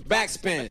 Backspin.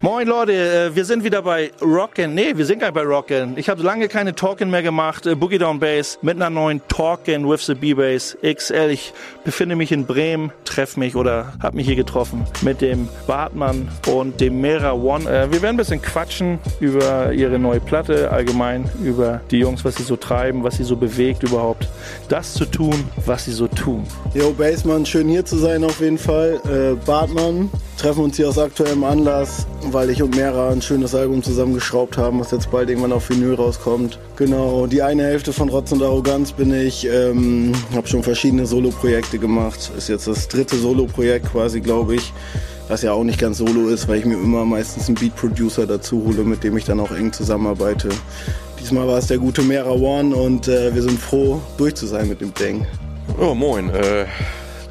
Moin Leute, äh, wir sind wieder bei Rockin'. Nee, wir sind gar nicht bei Rockin'. Ich habe lange keine Talkin' mehr gemacht. Äh, Boogie Down Bass mit einer neuen Talkin' with the B-Bass XL. Ich befinde mich in Bremen, treffe mich oder habe mich hier getroffen mit dem Bartmann und dem Mera One. Äh, wir werden ein bisschen quatschen über ihre neue Platte, allgemein über die Jungs, was sie so treiben, was sie so bewegt überhaupt. Das zu tun, was sie so tun. Jo, Bassmann, schön hier zu sein auf jeden Fall. Äh, Bartmann, treffen uns hier aus aktuellem Anlass, weil ich und Mera ein schönes Album zusammengeschraubt haben, was jetzt bald irgendwann auf Vinyl rauskommt. Genau, die eine Hälfte von Rotz und Arroganz bin ich, ähm, habe schon verschiedene Solo-Projekte gemacht. Ist jetzt das dritte Solo-Projekt quasi, glaube ich. Was ja auch nicht ganz solo ist, weil ich mir immer meistens einen Beat-Producer dazu hole, mit dem ich dann auch eng zusammenarbeite. Diesmal war es der gute Mera One und äh, wir sind froh, durch zu sein mit dem Ding. Ja, moin. Äh,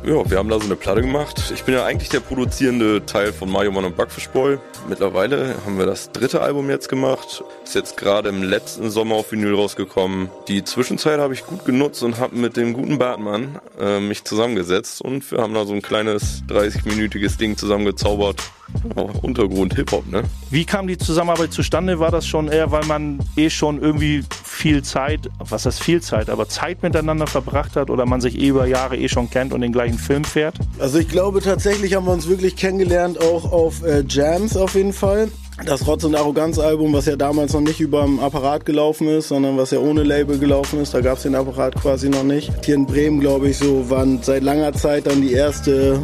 ja, wir haben da so eine Platte gemacht. Ich bin ja eigentlich der produzierende Teil von Mario Mann und Backfish Boy. Mittlerweile haben wir das dritte Album jetzt gemacht. Ist jetzt gerade im letzten Sommer auf Vinyl rausgekommen. Die Zwischenzeit habe ich gut genutzt und habe mit dem guten Bartmann äh, mich zusammengesetzt und wir haben da so ein kleines 30-minütiges Ding zusammengezaubert. Oh, Untergrund Hip-Hop, ne? Wie kam die Zusammenarbeit zustande? War das schon eher, weil man eh schon irgendwie viel Zeit, was heißt viel Zeit, aber Zeit miteinander verbracht hat oder man sich eh über Jahre eh schon kennt und den gleichen Film fährt? Also ich glaube tatsächlich haben wir uns wirklich kennengelernt, auch auf äh, Jams auf jeden Fall. Das Rotz und Arroganz Album, was ja damals noch nicht über dem Apparat gelaufen ist, sondern was ja ohne Label gelaufen ist, da gab es den Apparat quasi noch nicht. Hier in Bremen, glaube ich, so waren seit langer Zeit dann die erste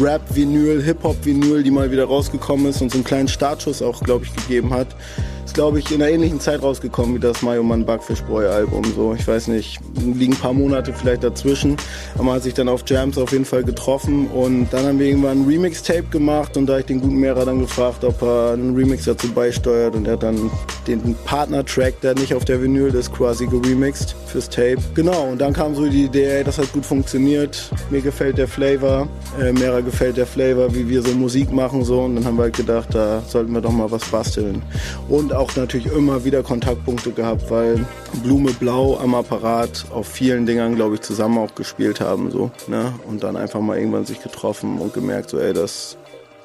Rap-Vinyl, Hip-Hop-Vinyl, die mal wieder rausgekommen ist und so einen kleinen Startschuss auch, glaube ich, gegeben hat. Ist, glaube ich, in einer ähnlichen Zeit rausgekommen wie das Mayo Man Backfish Boy Album. So, ich weiß nicht, liegen ein paar Monate vielleicht dazwischen. Aber man hat sich dann auf Jams auf jeden Fall getroffen und dann haben wir irgendwann ein Remix-Tape gemacht und da ich den guten Mehrer dann gefragt, ob er einen Remix dazu beisteuert und er hat dann den Partner-Track, der nicht auf der Vinyl ist, quasi geremixed fürs Tape. Genau, und dann kam so die Idee, ey, das hat gut funktioniert, mir gefällt der Flavor, äh, Mehrer gefällt der Flavor, wie wir so Musik machen so und dann haben wir halt gedacht, da sollten wir doch mal was basteln. Und auch natürlich immer wieder Kontaktpunkte gehabt, weil Blume Blau am Apparat auf vielen Dingern, glaube ich, zusammen auch gespielt haben so, ne? Und dann einfach mal irgendwann sich getroffen und gemerkt, so ey, das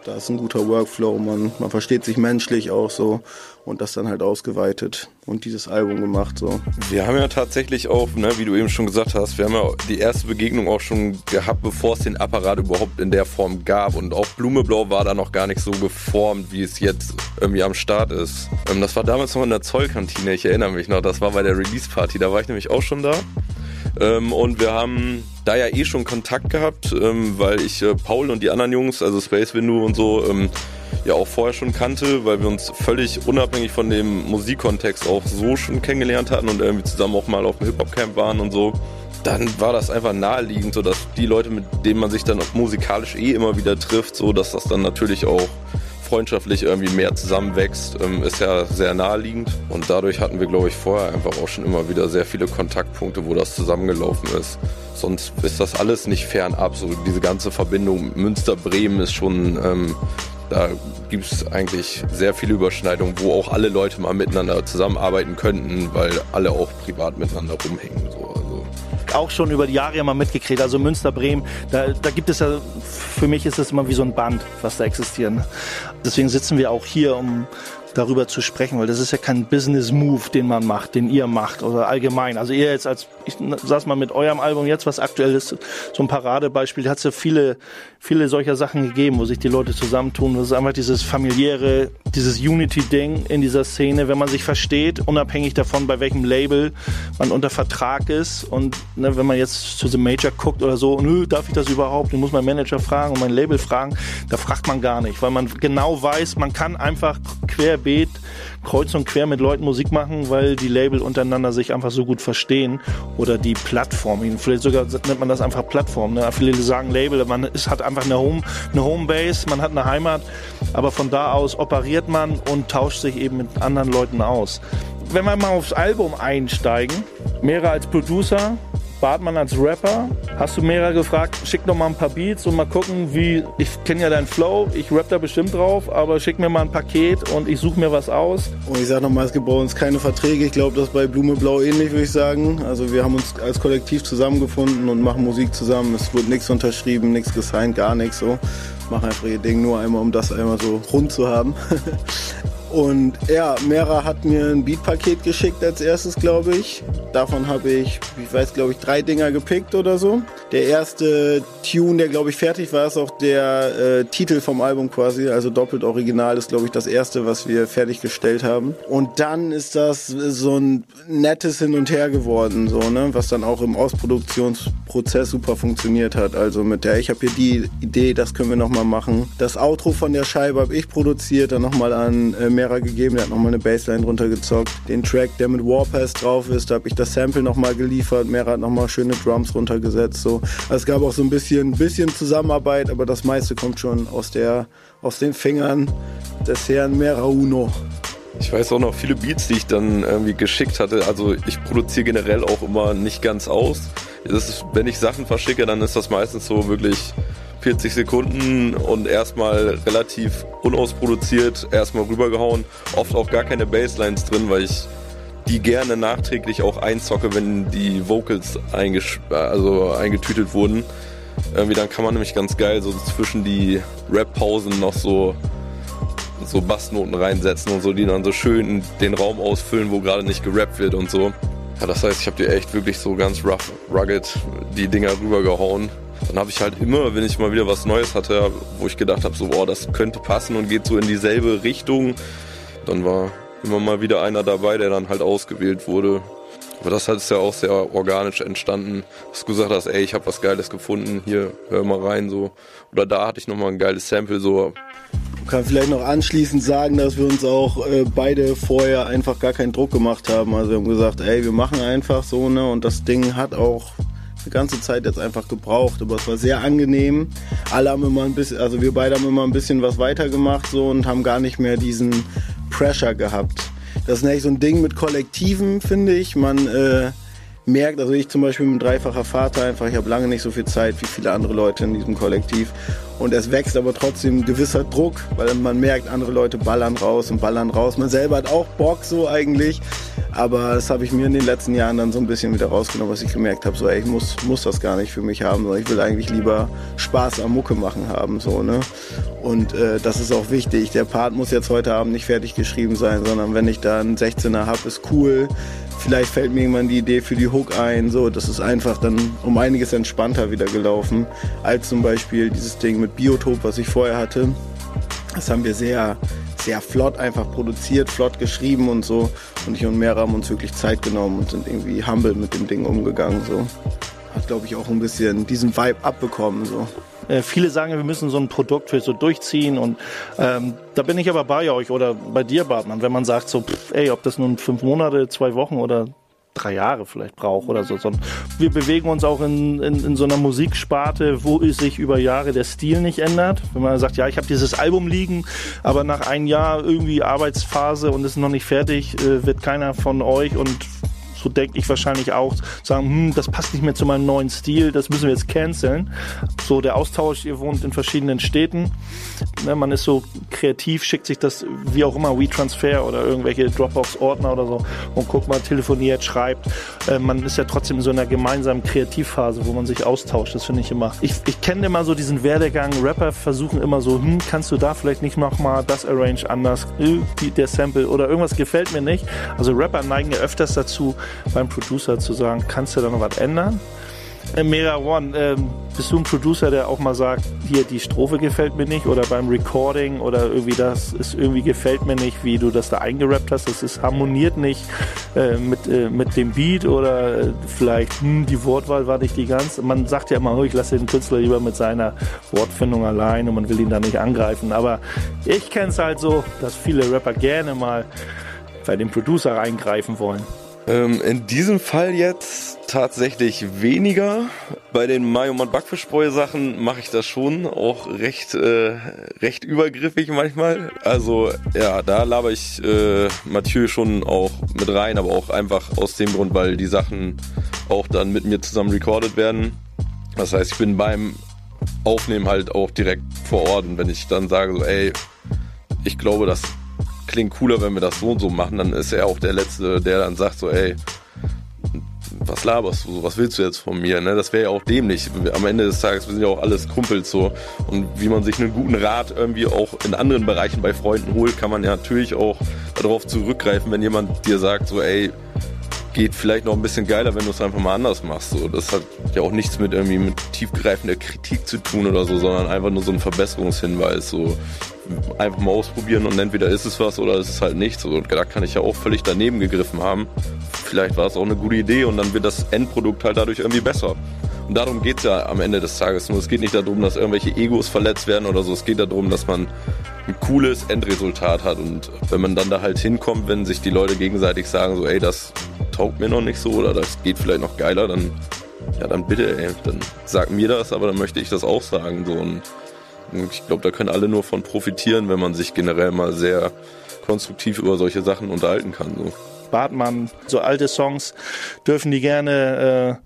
da ist ein guter Workflow, man, man versteht sich menschlich auch so und das dann halt ausgeweitet und dieses Album gemacht so. Wir haben ja tatsächlich auch, ne, wie du eben schon gesagt hast, wir haben ja die erste Begegnung auch schon gehabt, bevor es den Apparat überhaupt in der Form gab und auch Blumeblau war da noch gar nicht so geformt, wie es jetzt irgendwie am Start ist. Ähm, das war damals noch in der Zollkantine, ich erinnere mich noch, das war bei der Release-Party, da war ich nämlich auch schon da. Ähm, und wir haben da ja eh schon Kontakt gehabt, ähm, weil ich äh, Paul und die anderen Jungs, also Space Window und so, ähm, ja auch vorher schon kannte, weil wir uns völlig unabhängig von dem Musikkontext auch so schon kennengelernt hatten und irgendwie zusammen auch mal auf dem Hip-Hop-Camp waren und so. Dann war das einfach naheliegend, so dass die Leute, mit denen man sich dann auch musikalisch eh immer wieder trifft, so dass das dann natürlich auch freundschaftlich irgendwie mehr zusammenwächst, ähm, ist ja sehr naheliegend. Und dadurch hatten wir, glaube ich, vorher einfach auch schon immer wieder sehr viele Kontaktpunkte, wo das zusammengelaufen ist. Sonst ist das alles nicht fernab. So diese ganze Verbindung Münster-Bremen ist schon, ähm, da gibt es eigentlich sehr viele Überschneidungen, wo auch alle Leute mal miteinander zusammenarbeiten könnten, weil alle auch privat miteinander rumhängen. So. Also auch schon über die Jahre immer mitgekriegt. Also Münster, Bremen, da, da gibt es ja, für mich ist es immer wie so ein Band, was da existiert. Deswegen sitzen wir auch hier, um darüber zu sprechen, weil das ist ja kein Business-Move, den man macht, den ihr macht oder allgemein. Also ihr jetzt als, ich saß mal mit eurem Album jetzt, was aktuell ist, so ein Paradebeispiel, hat es ja viele, viele solcher Sachen gegeben, wo sich die Leute zusammentun. Das ist einfach dieses familiäre, dieses Unity-Ding in dieser Szene, wenn man sich versteht, unabhängig davon, bei welchem Label man unter Vertrag ist und ne, wenn man jetzt zu The Major guckt oder so, nö, darf ich das überhaupt? Ich muss meinen Manager fragen und mein Label fragen. Da fragt man gar nicht, weil man genau weiß, man kann einfach querbeet kreuz und quer mit Leuten Musik machen, weil die Label untereinander sich einfach so gut verstehen oder die Plattform. Vielleicht sogar nennt man das einfach Plattform. Ne? Viele sagen Label, man ist, hat einfach eine Home, eine Homebase, man hat eine Heimat, aber von da aus operiert man und tauscht sich eben mit anderen Leuten aus. Wenn wir mal aufs Album einsteigen, mehrere als Producer, Bartmann als Rapper. Hast du mehrere gefragt, schick doch mal ein paar Beats und mal gucken, wie. Ich kenne ja deinen Flow, ich rap da bestimmt drauf, aber schick mir mal ein Paket und ich suche mir was aus. Und ich sag nochmal, es gibt bei uns keine Verträge. Ich glaube, das ist bei Blume Blau ähnlich, würde ich sagen. Also wir haben uns als Kollektiv zusammengefunden und machen Musik zusammen. Es wurde nichts unterschrieben, nichts gesigned, gar nichts so. machen einfach ihr Ding nur einmal, um das einmal so rund zu haben. Und ja, Mera hat mir ein Beat-Paket geschickt als erstes, glaube ich. Davon habe ich, ich weiß, glaube ich, drei Dinger gepickt oder so. Der erste Tune, der, glaube ich, fertig war, ist auch der äh, Titel vom Album quasi. Also doppelt original ist, glaube ich, das erste, was wir fertiggestellt haben. Und dann ist das so ein nettes Hin und Her geworden, so, ne? Was dann auch im Ausproduktionsprozess super funktioniert hat. Also mit der, ich habe hier die Idee, das können wir nochmal machen. Das Outro von der Scheibe habe ich produziert, dann nochmal an äh, Mera gegeben, der hat nochmal eine Bassline runtergezockt. Den Track, der mit Warpass drauf ist, da habe ich das Sample nochmal geliefert. Mera hat nochmal schöne Drums runtergesetzt. So. Also es gab auch so ein bisschen, bisschen Zusammenarbeit, aber das meiste kommt schon aus, der, aus den Fingern des Herrn Mera Uno. Ich weiß auch noch viele Beats, die ich dann irgendwie geschickt hatte. Also ich produziere generell auch immer nicht ganz aus. Ist, wenn ich Sachen verschicke, dann ist das meistens so wirklich 40 Sekunden und erstmal relativ unausproduziert erstmal rübergehauen. Oft auch gar keine Basslines drin, weil ich die gerne nachträglich auch einzocke, wenn die Vocals also eingetütet wurden. Irgendwie dann kann man nämlich ganz geil so zwischen die Rap-Pausen noch so so Bassnoten reinsetzen und so, die dann so schön den Raum ausfüllen, wo gerade nicht gerappt wird und so. Ja, das heißt, ich habe dir echt wirklich so ganz rough, rugged die Dinger rübergehauen dann habe ich halt immer, wenn ich mal wieder was Neues hatte, wo ich gedacht habe, so, boah, das könnte passen und geht so in dieselbe Richtung, dann war immer mal wieder einer dabei, der dann halt ausgewählt wurde. Aber das ist ja auch sehr organisch entstanden, dass du gesagt hast, ey, ich habe was Geiles gefunden, hier, hör mal rein, so. Oder da hatte ich nochmal ein geiles Sample, so. Ich kann vielleicht noch anschließend sagen, dass wir uns auch äh, beide vorher einfach gar keinen Druck gemacht haben. Also wir haben gesagt, ey, wir machen einfach so, ne, und das Ding hat auch eine ganze Zeit jetzt einfach gebraucht, aber es war sehr angenehm. Alle haben immer ein bisschen, also wir beide haben immer ein bisschen was weitergemacht so und haben gar nicht mehr diesen Pressure gehabt. Das ist nämlich so ein Ding mit Kollektiven, finde ich. Man äh, merkt, also ich zum Beispiel bin ein dreifacher Vater einfach, ich habe lange nicht so viel Zeit wie viele andere Leute in diesem Kollektiv. Und es wächst aber trotzdem ein gewisser Druck, weil man merkt, andere Leute ballern raus und ballern raus. Man selber hat auch Bock so eigentlich. Aber das habe ich mir in den letzten Jahren dann so ein bisschen wieder rausgenommen, was ich gemerkt habe, so ey, ich muss, muss das gar nicht für mich haben, sondern ich will eigentlich lieber Spaß am Mucke machen haben. So, ne? Und äh, das ist auch wichtig. Der Part muss jetzt heute Abend nicht fertig geschrieben sein, sondern wenn ich da einen 16er habe, ist cool vielleicht fällt mir irgendwann die Idee für die Hook ein. So, das ist einfach dann um einiges entspannter wieder gelaufen, als zum Beispiel dieses Ding mit Biotop, was ich vorher hatte. Das haben wir sehr, sehr flott einfach produziert, flott geschrieben und so. Und ich und Mera haben uns wirklich Zeit genommen und sind irgendwie humble mit dem Ding umgegangen. So. Hat, glaube ich, auch ein bisschen diesen Vibe abbekommen. So. Äh, viele sagen, wir müssen so ein Produkt für so durchziehen und ähm, da bin ich aber bei euch oder bei dir, Bartmann, wenn man sagt so, pff, ey, ob das nun fünf Monate, zwei Wochen oder drei Jahre vielleicht braucht oder so. Wir bewegen uns auch in, in, in so einer Musiksparte, wo sich über Jahre der Stil nicht ändert. Wenn man sagt, ja, ich habe dieses Album liegen, aber nach einem Jahr irgendwie Arbeitsphase und ist noch nicht fertig, äh, wird keiner von euch und so denke ich wahrscheinlich auch, sagen, hm, das passt nicht mehr zu meinem neuen Stil, das müssen wir jetzt canceln. So der Austausch, ihr wohnt in verschiedenen Städten, ne, man ist so kreativ, schickt sich das wie auch immer, WeTransfer oder irgendwelche Dropbox-Ordner oder so und guckt mal, telefoniert, schreibt. Äh, man ist ja trotzdem in so einer gemeinsamen Kreativphase, wo man sich austauscht. Das finde ich immer. Ich, ich kenne immer so diesen Werdegang. Rapper versuchen immer so, hm, kannst du da vielleicht nicht nochmal das Arrange anders, äh, der Sample oder irgendwas gefällt mir nicht. Also Rapper neigen ja öfters dazu, beim Producer zu sagen, kannst du da noch was ändern? Äh, Mera One, ähm, bist du ein Producer, der auch mal sagt, hier die Strophe gefällt mir nicht oder beim Recording oder irgendwie das ist irgendwie gefällt mir nicht, wie du das da eingerappt hast, das ist harmoniert nicht äh, mit, äh, mit dem Beat oder äh, vielleicht hm, die Wortwahl war nicht die ganz. Man sagt ja immer, oh, ich lasse den Künstler lieber mit seiner Wortfindung allein und man will ihn da nicht angreifen. Aber ich kenne es halt so, dass viele Rapper gerne mal bei dem Producer reingreifen wollen. Ähm, in diesem Fall jetzt tatsächlich weniger. Bei den Mayo und Backfischbräu Sachen mache ich das schon auch recht äh, recht übergriffig manchmal. Also ja, da laber ich äh, Mathieu schon auch mit rein, aber auch einfach aus dem Grund, weil die Sachen auch dann mit mir zusammen recorded werden. Das heißt, ich bin beim Aufnehmen halt auch direkt vor Ort und wenn ich dann sage so, ey, ich glaube, das klingt cooler, wenn wir das so und so machen, dann ist er auch der Letzte, der dann sagt so, ey, was laberst du was willst du jetzt von mir? Ne? Das wäre ja auch dämlich. Am Ende des Tages, wir sind ja auch alles Kumpels so. Und wie man sich einen guten Rat irgendwie auch in anderen Bereichen bei Freunden holt, kann man ja natürlich auch darauf zurückgreifen, wenn jemand dir sagt, so, ey, geht vielleicht noch ein bisschen geiler, wenn du es einfach mal anders machst. So, das hat ja auch nichts mit irgendwie mit tiefgreifender Kritik zu tun oder so, sondern einfach nur so ein Verbesserungshinweis. So einfach mal ausprobieren und entweder ist es was oder ist es halt nichts. Und da kann ich ja auch völlig daneben gegriffen haben. Vielleicht war es auch eine gute Idee und dann wird das Endprodukt halt dadurch irgendwie besser. Und darum geht's ja am Ende des Tages. Nur es geht nicht darum, dass irgendwelche Egos verletzt werden oder so. Es geht darum, dass man ein cooles Endresultat hat. Und wenn man dann da halt hinkommt, wenn sich die Leute gegenseitig sagen, so, ey, das taugt mir noch nicht so oder das geht vielleicht noch geiler, dann, ja, dann bitte, ey, dann sag mir das, aber dann möchte ich das auch sagen. So. Und ich glaube, da können alle nur von profitieren, wenn man sich generell mal sehr konstruktiv über solche Sachen unterhalten kann. So. Bartmann, so alte Songs dürfen die gerne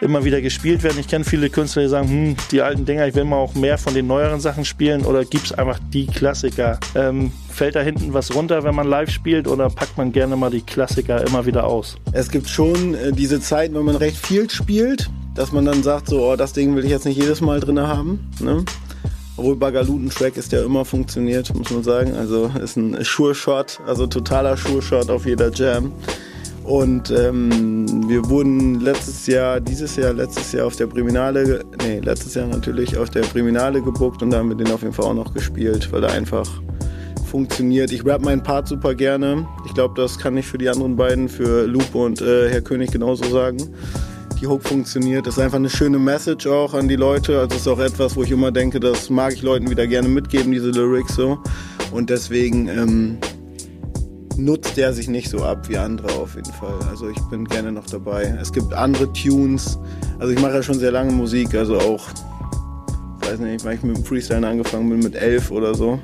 äh, immer wieder gespielt werden. Ich kenne viele Künstler, die sagen, hm, die alten Dinger, ich will mal auch mehr von den neueren Sachen spielen oder gibt es einfach die Klassiker? Ähm, fällt da hinten was runter, wenn man live spielt oder packt man gerne mal die Klassiker immer wieder aus? Es gibt schon äh, diese Zeiten, wenn man recht viel spielt, dass man dann sagt, so, oh, das Ding will ich jetzt nicht jedes Mal drin haben. Ne? Bagaluten-Track ist ja immer funktioniert, muss man sagen. Also ist ein Sure-Shot, also totaler Sure-Shot auf jeder Jam. Und ähm, wir wurden letztes Jahr, dieses Jahr, letztes Jahr auf der Priminale, nee, letztes Jahr natürlich auf der Priminale gebuckt und da haben wir den auf jeden Fall auch noch gespielt, weil er einfach funktioniert. Ich rap meinen Part super gerne. Ich glaube, das kann ich für die anderen beiden, für Lupo und äh, Herr König genauso sagen die Hook funktioniert. Das ist einfach eine schöne Message auch an die Leute. Also es ist auch etwas, wo ich immer denke, das mag ich Leuten wieder gerne mitgeben, diese Lyrics so. Und deswegen ähm, nutzt der sich nicht so ab wie andere auf jeden Fall. Also ich bin gerne noch dabei. Es gibt andere Tunes. Also ich mache ja schon sehr lange Musik, also auch, weiß nicht, weil ich mit dem Freestyle angefangen bin mit elf oder so.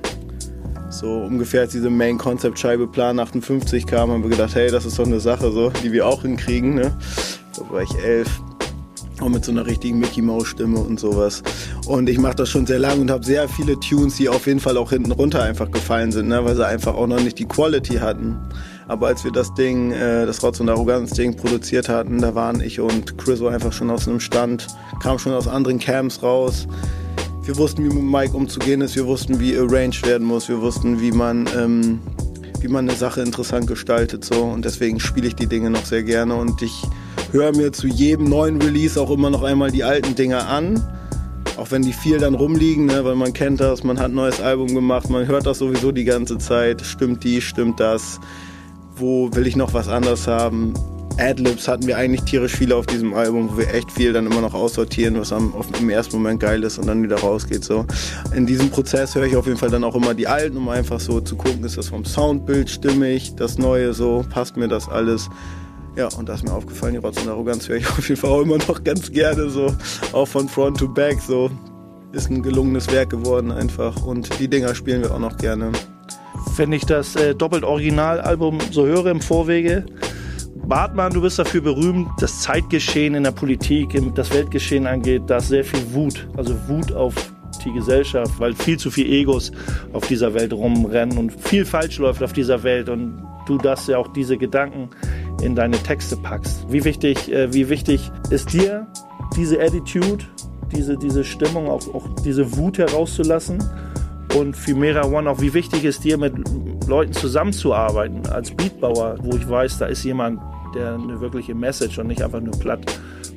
So ungefähr als diese Main Concept Scheibe Plan 58 kam, haben wir gedacht, hey, das ist doch eine Sache so, die wir auch hinkriegen. Ne? Da war ich elf. Auch mit so einer richtigen Mickey Mouse Stimme und sowas. Und ich mache das schon sehr lange und habe sehr viele Tunes, die auf jeden Fall auch hinten runter einfach gefallen sind, ne? weil sie einfach auch noch nicht die Quality hatten. Aber als wir das Ding, äh, das Rotz und Arroganz Ding produziert hatten, da waren ich und Chriso einfach schon aus einem Stand, kamen schon aus anderen Camps raus. Wir wussten, wie mit Mike umzugehen ist, wir wussten, wie arranged werden muss, wir wussten, wie man ähm, wie man eine Sache interessant gestaltet so und deswegen spiele ich die Dinge noch sehr gerne und ich höre mir zu jedem neuen Release auch immer noch einmal die alten Dinger an. Auch wenn die viel dann rumliegen, ne, weil man kennt das, man hat ein neues Album gemacht, man hört das sowieso die ganze Zeit. Stimmt die, stimmt das? Wo will ich noch was anderes haben? Adlibs hatten wir eigentlich tierisch viele auf diesem Album, wo wir echt viel dann immer noch aussortieren, was am, auf, im ersten Moment geil ist und dann wieder rausgeht. So. In diesem Prozess höre ich auf jeden Fall dann auch immer die alten, um einfach so zu gucken, ist das vom Soundbild stimmig, das Neue so, passt mir das alles. Ja, und da ist mir aufgefallen, die Rotz und Arroganz höre ich auf jeden Fall auch immer noch ganz gerne so, auch von Front to Back so. Ist ein gelungenes Werk geworden einfach und die Dinger spielen wir auch noch gerne. Wenn ich das äh, doppelt Originalalbum so höre im Vorwege, Bartmann, du bist dafür berühmt, das Zeitgeschehen in der Politik, das Weltgeschehen angeht, da ist sehr viel Wut, also Wut auf die Gesellschaft, weil viel zu viel Egos auf dieser Welt rumrennen und viel falsch läuft auf dieser Welt und du das ja auch diese Gedanken in deine Texte packst. Wie wichtig, äh, wie wichtig ist dir diese Attitude, diese, diese Stimmung, auch, auch diese Wut herauszulassen? Und für Mera One auch, wie wichtig ist dir, mit Leuten zusammenzuarbeiten als Beatbauer, wo ich weiß, da ist jemand, der eine wirkliche Message und nicht einfach nur platt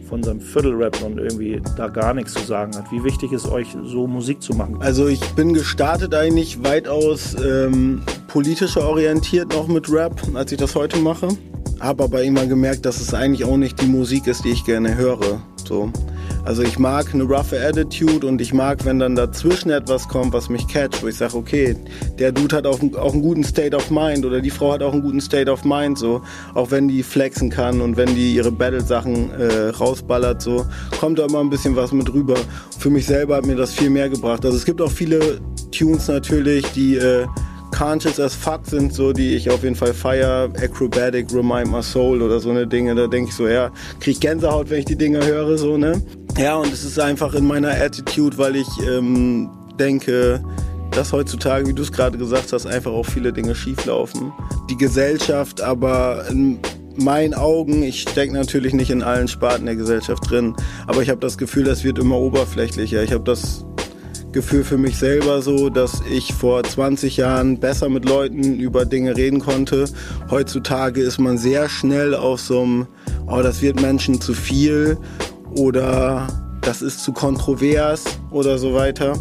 von seinem Viertelrap und irgendwie da gar nichts zu sagen hat. Wie wichtig ist euch, so Musik zu machen? Also ich bin gestartet eigentlich weitaus ähm, politischer orientiert noch mit Rap, als ich das heute mache habe aber irgendwann gemerkt, dass es eigentlich auch nicht die Musik ist, die ich gerne höre. So. Also ich mag eine roughe Attitude und ich mag, wenn dann dazwischen etwas kommt, was mich catcht, wo ich sage, okay, der Dude hat auch, auch einen guten State of Mind oder die Frau hat auch einen guten State of Mind, so. Auch wenn die flexen kann und wenn die ihre Battle-Sachen äh, rausballert, so, kommt da immer ein bisschen was mit rüber. Für mich selber hat mir das viel mehr gebracht. Also es gibt auch viele Tunes natürlich, die äh, conscious as fuck sind, so die ich auf jeden Fall feier. Acrobatic, Remind My Soul oder so eine Dinge. Da denke ich so, ja, krieg ich Gänsehaut, wenn ich die Dinge höre, so, ne? Ja, und es ist einfach in meiner Attitude, weil ich ähm, denke, dass heutzutage, wie du es gerade gesagt hast, einfach auch viele Dinge schieflaufen. Die Gesellschaft aber in meinen Augen, ich stecke natürlich nicht in allen Sparten der Gesellschaft drin, aber ich habe das Gefühl, das wird immer oberflächlicher. Ich habe das Gefühl für mich selber so, dass ich vor 20 Jahren besser mit Leuten über Dinge reden konnte. Heutzutage ist man sehr schnell auf so einem, oh, das wird Menschen zu viel oder das ist zu kontrovers oder so weiter.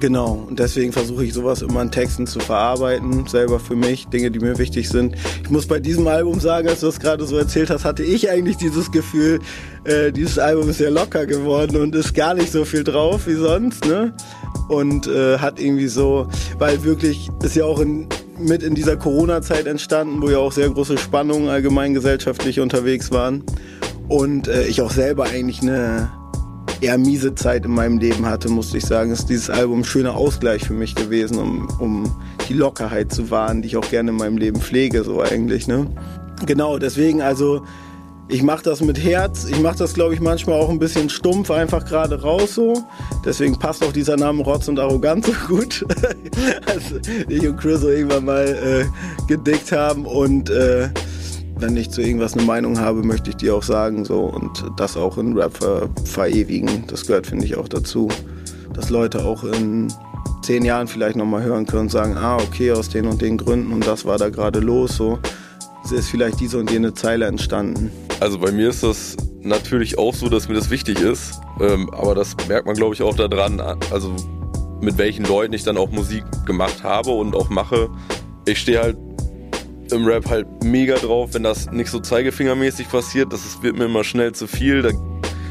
Genau, und deswegen versuche ich sowas immer in Texten zu verarbeiten, selber für mich, Dinge, die mir wichtig sind. Ich muss bei diesem Album sagen, als du das gerade so erzählt hast, hatte ich eigentlich dieses Gefühl, äh, dieses Album ist sehr locker geworden und ist gar nicht so viel drauf wie sonst, ne? Und äh, hat irgendwie so, weil wirklich ist ja auch in, mit in dieser Corona-Zeit entstanden, wo ja auch sehr große Spannungen allgemein gesellschaftlich unterwegs waren. Und äh, ich auch selber eigentlich eine eher miese Zeit in meinem Leben hatte, musste ich sagen, ist dieses Album ein schöner Ausgleich für mich gewesen, um, um die Lockerheit zu wahren, die ich auch gerne in meinem Leben pflege, so eigentlich. Ne? Genau, deswegen also ich mache das mit Herz. Ich mache das, glaube ich, manchmal auch ein bisschen stumpf, einfach gerade raus so. Deswegen passt auch dieser Name Rotz und Arroganz so gut. als ich und Chris so irgendwann mal äh, gedickt haben und äh, wenn ich zu irgendwas eine Meinung habe, möchte ich die auch sagen so und das auch in Rap ver verewigen. Das gehört, finde ich, auch dazu, dass Leute auch in zehn Jahren vielleicht nochmal hören können und sagen, ah, okay, aus den und den Gründen und das war da gerade los, so. Ist vielleicht diese und jene Zeile entstanden. Also bei mir ist das natürlich auch so, dass mir das wichtig ist, ähm, aber das merkt man, glaube ich, auch daran, also mit welchen Leuten ich dann auch Musik gemacht habe und auch mache. Ich stehe halt im Rap halt mega drauf, wenn das nicht so zeigefingermäßig passiert. Das wird mir immer schnell zu viel. Da,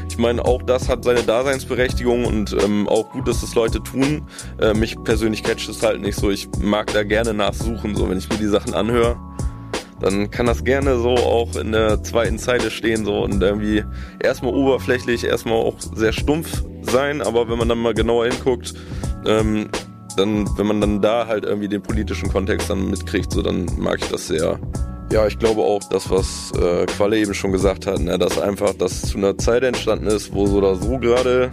ich meine, auch das hat seine Daseinsberechtigung und ähm, auch gut, dass das Leute tun. Äh, mich persönlich catcht es halt nicht so. Ich mag da gerne nachsuchen, so wenn ich mir die Sachen anhöre. Dann kann das gerne so auch in der zweiten Zeile stehen so und irgendwie erstmal oberflächlich, erstmal auch sehr stumpf sein, aber wenn man dann mal genauer hinguckt, ähm, dann, wenn man dann da halt irgendwie den politischen Kontext dann mitkriegt, so dann mag ich das sehr. Ja, ich glaube auch, das, was äh, Qualle eben schon gesagt hat, ne, dass einfach das zu einer Zeit entstanden ist, wo so oder so gerade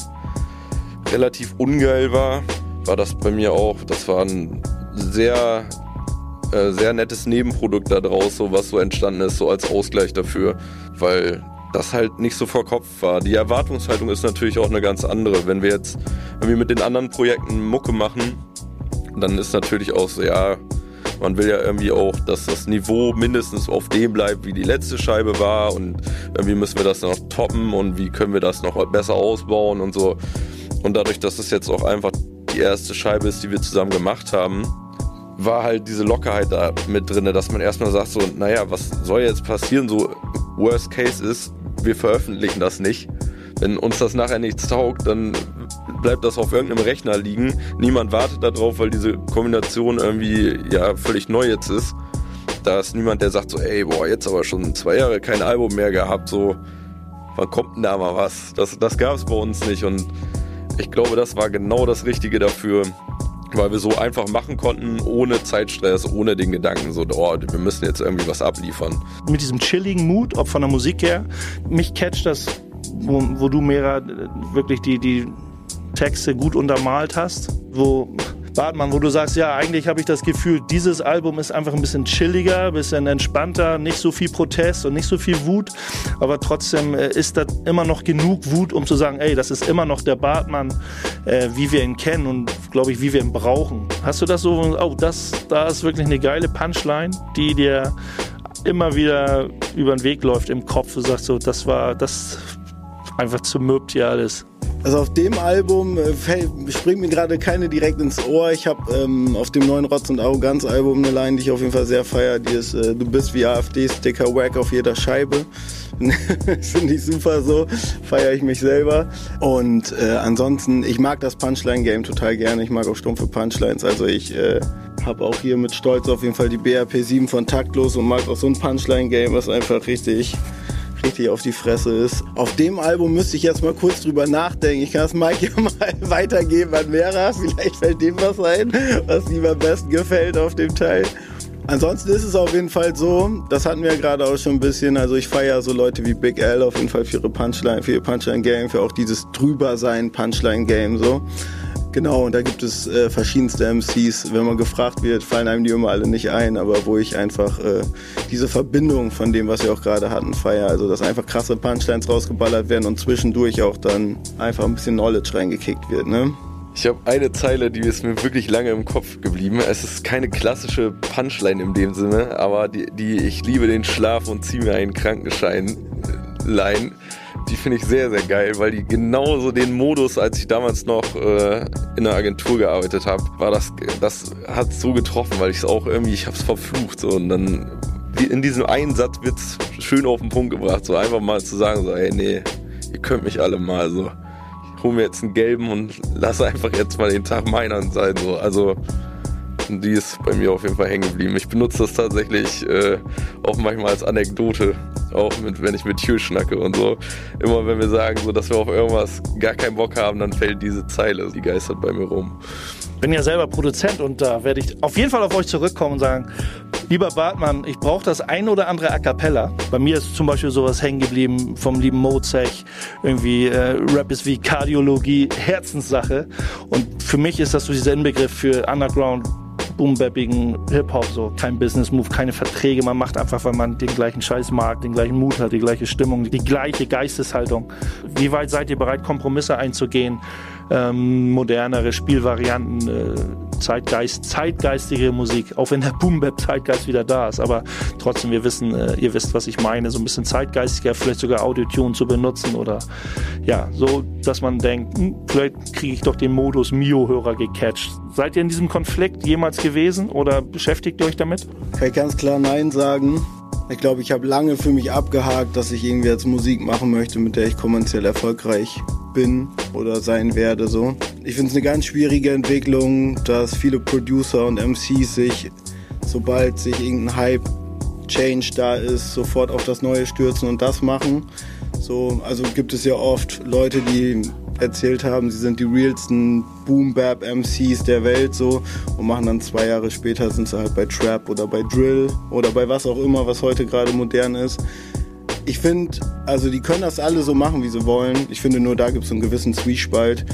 relativ ungeil war, war das bei mir auch. Das war ein sehr, äh, sehr nettes Nebenprodukt da draus, so was so entstanden ist, so als Ausgleich dafür, weil das halt nicht so vor Kopf war. Die Erwartungshaltung ist natürlich auch eine ganz andere. Wenn wir jetzt irgendwie mit den anderen Projekten Mucke machen, dann ist natürlich auch so, ja, man will ja irgendwie auch, dass das Niveau mindestens auf dem bleibt, wie die letzte Scheibe war und irgendwie müssen wir das noch toppen und wie können wir das noch besser ausbauen und so. Und dadurch, dass es jetzt auch einfach die erste Scheibe ist, die wir zusammen gemacht haben, war halt diese Lockerheit da mit drin, dass man erstmal sagt so, naja, was soll jetzt passieren? So, Worst Case ist, wir veröffentlichen das nicht. Wenn uns das nachher nichts taugt, dann bleibt das auf irgendeinem Rechner liegen. Niemand wartet darauf, weil diese Kombination irgendwie ja völlig neu jetzt ist. Da ist niemand, der sagt so, ey, boah, jetzt aber schon zwei Jahre kein Album mehr gehabt, so, wann kommt denn da mal was? Das, das gab es bei uns nicht und ich glaube, das war genau das Richtige dafür, weil wir so einfach machen konnten, ohne Zeitstress, ohne den Gedanken, so, oh, wir müssen jetzt irgendwie was abliefern. Mit diesem chilligen Mut, ob von der Musik her, mich catcht das, wo, wo du mehr wirklich die, die Texte gut untermalt hast, wo Bartmann, wo du sagst, ja, eigentlich habe ich das Gefühl, dieses Album ist einfach ein bisschen chilliger, ein bisschen entspannter, nicht so viel Protest und nicht so viel Wut, aber trotzdem äh, ist da immer noch genug Wut, um zu sagen, ey, das ist immer noch der Bartmann, äh, wie wir ihn kennen und glaube ich, wie wir ihn brauchen. Hast du das so, oh, das, da ist wirklich eine geile Punchline, die dir immer wieder über den Weg läuft im Kopf. Du sagst so, das war, das einfach zermürbt hier alles. Also auf dem Album äh, springt mir gerade keine direkt ins Ohr. Ich habe ähm, auf dem neuen Rotz und Arroganz Album eine Line, die ich auf jeden Fall sehr feiere. Die ist äh, Du bist wie AfD-Sticker wack auf jeder Scheibe. Finde ich super so. Feiere ich mich selber. Und äh, ansonsten, ich mag das Punchline-Game total gerne. Ich mag auch stumpfe Punchlines. Also ich äh, habe auch hier mit Stolz auf jeden Fall die BRP 7 von Taktlos und mag auch so ein Punchline-Game, was einfach richtig richtig auf die Fresse ist. Auf dem Album müsste ich jetzt mal kurz drüber nachdenken. Ich kann es Mike ja mal weitergeben an Vera. Vielleicht fällt dem was ein, was ihm am besten gefällt auf dem Teil. Ansonsten ist es auf jeden Fall so, das hatten wir gerade auch schon ein bisschen, also ich feiere so Leute wie Big L auf jeden Fall für ihre Punchline, für ihr Punchline-Game, für auch dieses Drübersein Punchline-Game so. Genau, und da gibt es äh, verschiedenste MCs. Wenn man gefragt wird, fallen einem die immer alle nicht ein, aber wo ich einfach äh, diese Verbindung von dem, was wir auch gerade hatten, feier. Also, dass einfach krasse Punchlines rausgeballert werden und zwischendurch auch dann einfach ein bisschen Knowledge reingekickt wird, ne? Ich habe eine Zeile, die ist mir wirklich lange im Kopf geblieben. Es ist keine klassische Punchline in dem Sinne, aber die, die ich liebe den Schlaf und ziehe mir einen Krankenschein Line. Die finde ich sehr, sehr geil, weil die genauso den Modus, als ich damals noch äh, in der Agentur gearbeitet habe, war das, das hat so getroffen, weil ich es auch irgendwie, ich habe es verflucht so, und dann in diesem einen Satz wird es schön auf den Punkt gebracht, so einfach mal zu sagen, so, ey, nee, ihr könnt mich alle mal so hol mir jetzt einen gelben und lass einfach jetzt mal den Tag meiner sein. So. Also die ist bei mir auf jeden Fall hängen geblieben. Ich benutze das tatsächlich äh, auch manchmal als Anekdote, auch mit, wenn ich mit Tür schnacke und so. Immer wenn wir sagen, so, dass wir auf irgendwas gar keinen Bock haben, dann fällt diese Zeile, die geistert bei mir rum bin ja selber Produzent und da werde ich auf jeden Fall auf euch zurückkommen und sagen, lieber Bartmann, ich brauche das ein oder andere A Cappella. Bei mir ist zum Beispiel sowas hängen geblieben vom lieben Mozech. Irgendwie äh, Rap ist wie Kardiologie, Herzenssache. Und für mich ist das so dieser Inbegriff für Underground boombappigen Hip-Hop, so kein Business-Move, keine Verträge. Man macht einfach, weil man den gleichen Scheiß mag, den gleichen Mut hat, die gleiche Stimmung, die gleiche Geisteshaltung. Wie weit seid ihr bereit, Kompromisse einzugehen? Ähm, modernere Spielvarianten, äh, Zeitgeist, zeitgeistige Musik, auch wenn der Boom-Bap-Zeitgeist wieder da ist. Aber trotzdem, wir wissen, äh, ihr wisst, was ich meine, so ein bisschen zeitgeistiger, vielleicht sogar Audio-Tune zu benutzen oder ja, so, dass man denkt, hm, vielleicht kriege ich doch den Modus Mio-Hörer gecatcht. Seid ihr in diesem Konflikt jemals gewesen oder beschäftigt ihr euch damit? Kann ich ganz klar Nein sagen. Ich glaube, ich habe lange für mich abgehakt, dass ich irgendwie jetzt Musik machen möchte, mit der ich kommerziell erfolgreich bin oder sein werde. So. Ich finde es eine ganz schwierige Entwicklung, dass viele Producer und MCs sich, sobald sich irgendein Hype Change da ist, sofort auf das Neue stürzen und das machen. So, also gibt es ja oft Leute, die erzählt haben, sie sind die realsten Boom-Bap-MCs der Welt so und machen dann zwei Jahre später sind sie halt bei Trap oder bei Drill oder bei was auch immer, was heute gerade modern ist. Ich finde, also die können das alle so machen, wie sie wollen. Ich finde nur, da gibt es einen gewissen Zwiespalt.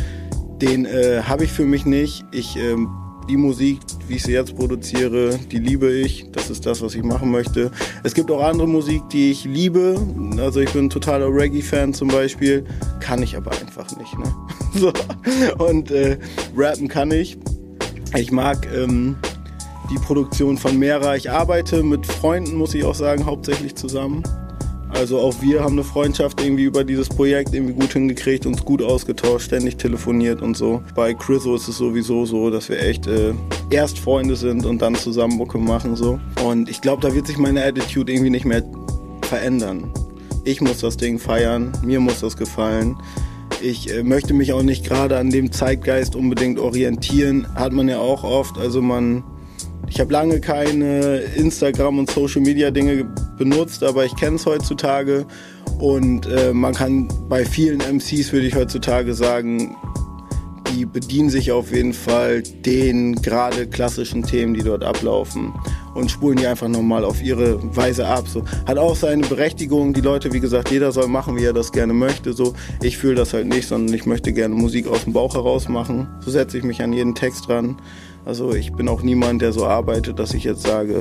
Den äh, habe ich für mich nicht. Ich, ähm, die Musik, wie ich sie jetzt produziere, die liebe ich. Das ist das, was ich machen möchte. Es gibt auch andere Musik, die ich liebe. Also ich bin ein totaler Reggae-Fan zum Beispiel. Kann ich aber einfach nicht. Ne? so. Und äh, rappen kann ich. Ich mag ähm, die Produktion von Mera. Ich arbeite mit Freunden, muss ich auch sagen, hauptsächlich zusammen. Also auch wir haben eine Freundschaft irgendwie über dieses Projekt irgendwie gut hingekriegt, uns gut ausgetauscht, ständig telefoniert und so. Bei Chriso ist es sowieso so, dass wir echt äh, erst Freunde sind und dann zusammen Mucke machen so. Und ich glaube, da wird sich meine Attitude irgendwie nicht mehr verändern. Ich muss das Ding feiern, mir muss das gefallen. Ich äh, möchte mich auch nicht gerade an dem Zeitgeist unbedingt orientieren, hat man ja auch oft. Also man ich habe lange keine Instagram und Social Media Dinge benutzt, aber ich kenne es heutzutage. Und äh, man kann bei vielen MCs, würde ich heutzutage sagen, die bedienen sich auf jeden Fall den gerade klassischen Themen, die dort ablaufen und spulen die einfach nochmal auf ihre Weise ab. So. Hat auch seine Berechtigung. Die Leute, wie gesagt, jeder soll machen, wie er das gerne möchte. So. Ich fühle das halt nicht, sondern ich möchte gerne Musik aus dem Bauch heraus machen. So setze ich mich an jeden Text dran. Also ich bin auch niemand, der so arbeitet, dass ich jetzt sage,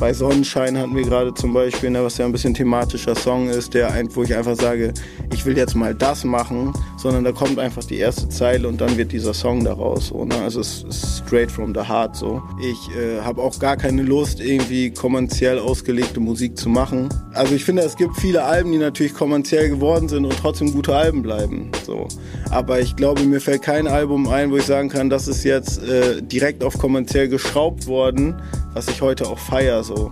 bei Sonnenschein hatten wir gerade zum Beispiel, ne, was ja ein bisschen thematischer Song ist, der wo ich einfach sage, ich will jetzt mal das machen, sondern da kommt einfach die erste Zeile und dann wird dieser Song daraus. So, ne? Also es ist straight from the heart so. Ich äh, habe auch gar keine Lust, irgendwie kommerziell ausgelegte Musik zu machen. Also ich finde, es gibt viele Alben, die natürlich kommerziell geworden sind und trotzdem gute Alben bleiben. So. Aber ich glaube, mir fällt kein Album ein, wo ich sagen kann, das ist jetzt äh, direkt auf kommerziell geschraubt worden, was ich heute auch feiere. So.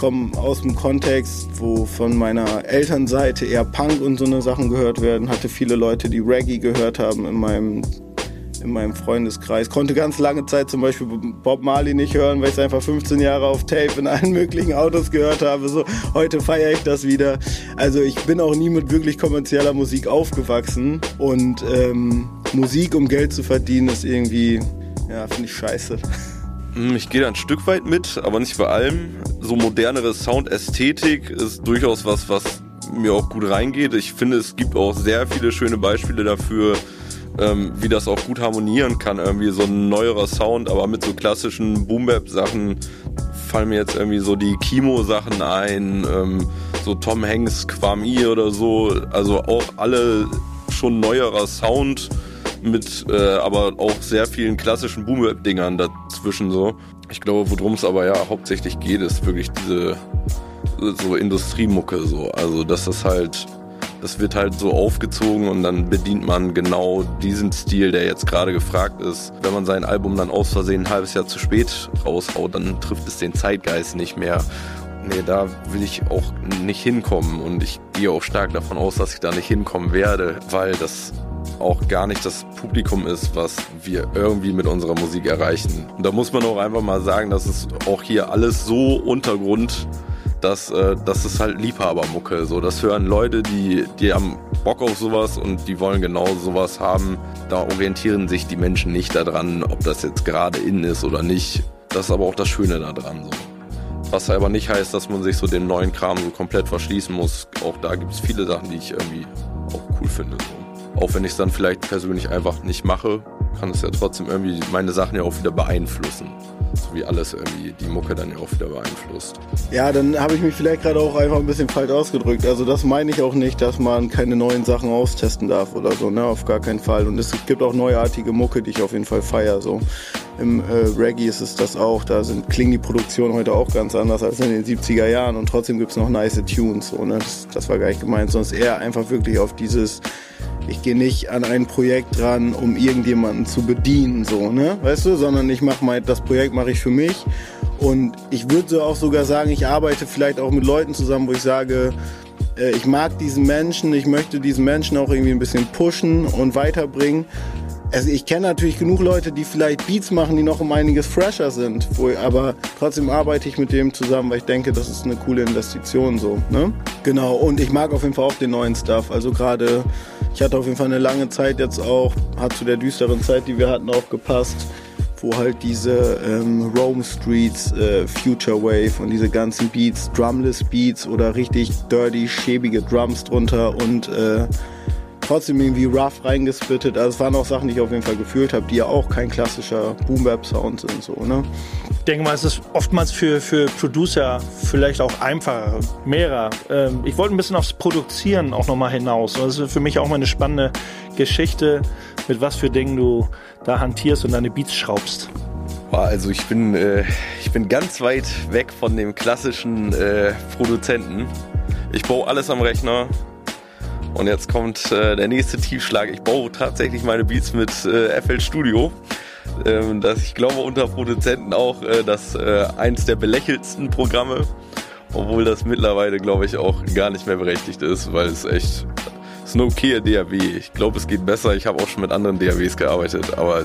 Komme aus dem Kontext, wo von meiner Elternseite eher Punk und so eine Sachen gehört werden, hatte viele Leute, die Reggae gehört haben in meinem in meinem Freundeskreis. Konnte ganz lange Zeit zum Beispiel Bob Marley nicht hören, weil ich es einfach 15 Jahre auf Tape in allen möglichen Autos gehört habe. So, heute feiere ich das wieder. Also ich bin auch nie mit wirklich kommerzieller Musik aufgewachsen. Und ähm, Musik, um Geld zu verdienen, ist irgendwie, ja, finde ich scheiße. Hm, ich gehe da ein Stück weit mit, aber nicht bei allem. So modernere Soundästhetik ist durchaus was, was mir auch gut reingeht. Ich finde, es gibt auch sehr viele schöne Beispiele dafür, ähm, wie das auch gut harmonieren kann. Irgendwie so ein neuerer Sound, aber mit so klassischen Boom-Bap-Sachen fallen mir jetzt irgendwie so die Kimo-Sachen ein, ähm, so Tom Hanks, Kwami oder so. Also auch alle schon neuerer Sound mit äh, aber auch sehr vielen klassischen Boom-Bap-Dingern dazwischen so. Ich glaube, worum es aber ja hauptsächlich geht, ist wirklich diese so Industriemucke so. Also dass das halt das wird halt so aufgezogen und dann bedient man genau diesen Stil, der jetzt gerade gefragt ist. Wenn man sein Album dann aus Versehen ein halbes Jahr zu spät raushaut, dann trifft es den Zeitgeist nicht mehr. Nee, da will ich auch nicht hinkommen und ich gehe auch stark davon aus, dass ich da nicht hinkommen werde, weil das auch gar nicht das Publikum ist, was wir irgendwie mit unserer Musik erreichen. Und da muss man auch einfach mal sagen, dass es auch hier alles so Untergrund dass äh, das ist halt Liebhabermucke. So, das hören Leute, die, die haben Bock auf sowas und die wollen genau sowas haben. Da orientieren sich die Menschen nicht daran, ob das jetzt gerade in ist oder nicht. Das ist aber auch das Schöne daran. So. Was aber nicht heißt, dass man sich so dem neuen Kram so komplett verschließen muss. Auch da gibt es viele Sachen, die ich irgendwie auch cool finde. So. Auch wenn ich es dann vielleicht persönlich einfach nicht mache, kann es ja trotzdem irgendwie meine Sachen ja auch wieder beeinflussen so wie alles irgendwie die Mucke dann ja auch wieder beeinflusst. Ja, dann habe ich mich vielleicht gerade auch einfach ein bisschen falsch ausgedrückt. Also das meine ich auch nicht, dass man keine neuen Sachen austesten darf oder so, ne? Auf gar keinen Fall. Und es gibt auch neuartige Mucke, die ich auf jeden Fall feiere. So. Im äh, Reggae ist es das auch. Da sind, klingen die Produktionen heute auch ganz anders als in den 70er Jahren und trotzdem gibt es noch nice Tunes. So, ne? das, das war gar nicht gemeint, sondern eher einfach wirklich auf dieses ich gehe nicht an ein Projekt dran, um irgendjemanden zu bedienen, so, ne? Weißt du, sondern ich mache mal, das Projekt mache ich für mich. Und ich würde auch sogar sagen, ich arbeite vielleicht auch mit Leuten zusammen, wo ich sage, äh, ich mag diesen Menschen, ich möchte diesen Menschen auch irgendwie ein bisschen pushen und weiterbringen. Also ich kenne natürlich genug Leute, die vielleicht Beats machen, die noch um einiges fresher sind, wo, aber trotzdem arbeite ich mit dem zusammen, weil ich denke, das ist eine coole Investition so. Ne? Genau, und ich mag auf jeden Fall auch den neuen Stuff. Also gerade ich hatte auf jeden Fall eine lange Zeit jetzt auch, hat zu der düsteren Zeit, die wir hatten, auch gepasst, wo halt diese ähm, Rome Streets, äh, Future Wave und diese ganzen Beats, Drumless Beats oder richtig dirty, schäbige Drums drunter und äh, trotzdem irgendwie rough reingespittet. Also es waren auch Sachen, die ich auf jeden Fall gefühlt habe, die ja auch kein klassischer Boom-Bap-Sound sind. So, ne? Ich denke mal, es ist oftmals für, für Producer vielleicht auch einfacher, mehrer. Ähm, ich wollte ein bisschen aufs Produzieren auch nochmal hinaus. Das ist für mich auch mal eine spannende Geschichte, mit was für Dingen du da hantierst und deine Beats schraubst. Also ich bin, äh, ich bin ganz weit weg von dem klassischen äh, Produzenten. Ich baue alles am Rechner, und jetzt kommt äh, der nächste Tiefschlag. Ich baue tatsächlich meine Beats mit äh, FL Studio. Ähm, das ich glaube unter Produzenten auch äh, das äh, eins der belächeltsten Programme, obwohl das mittlerweile glaube ich auch gar nicht mehr berechtigt ist, weil es echt ist eine okaye DAW. Ich glaube es geht besser. Ich habe auch schon mit anderen DAWs gearbeitet, aber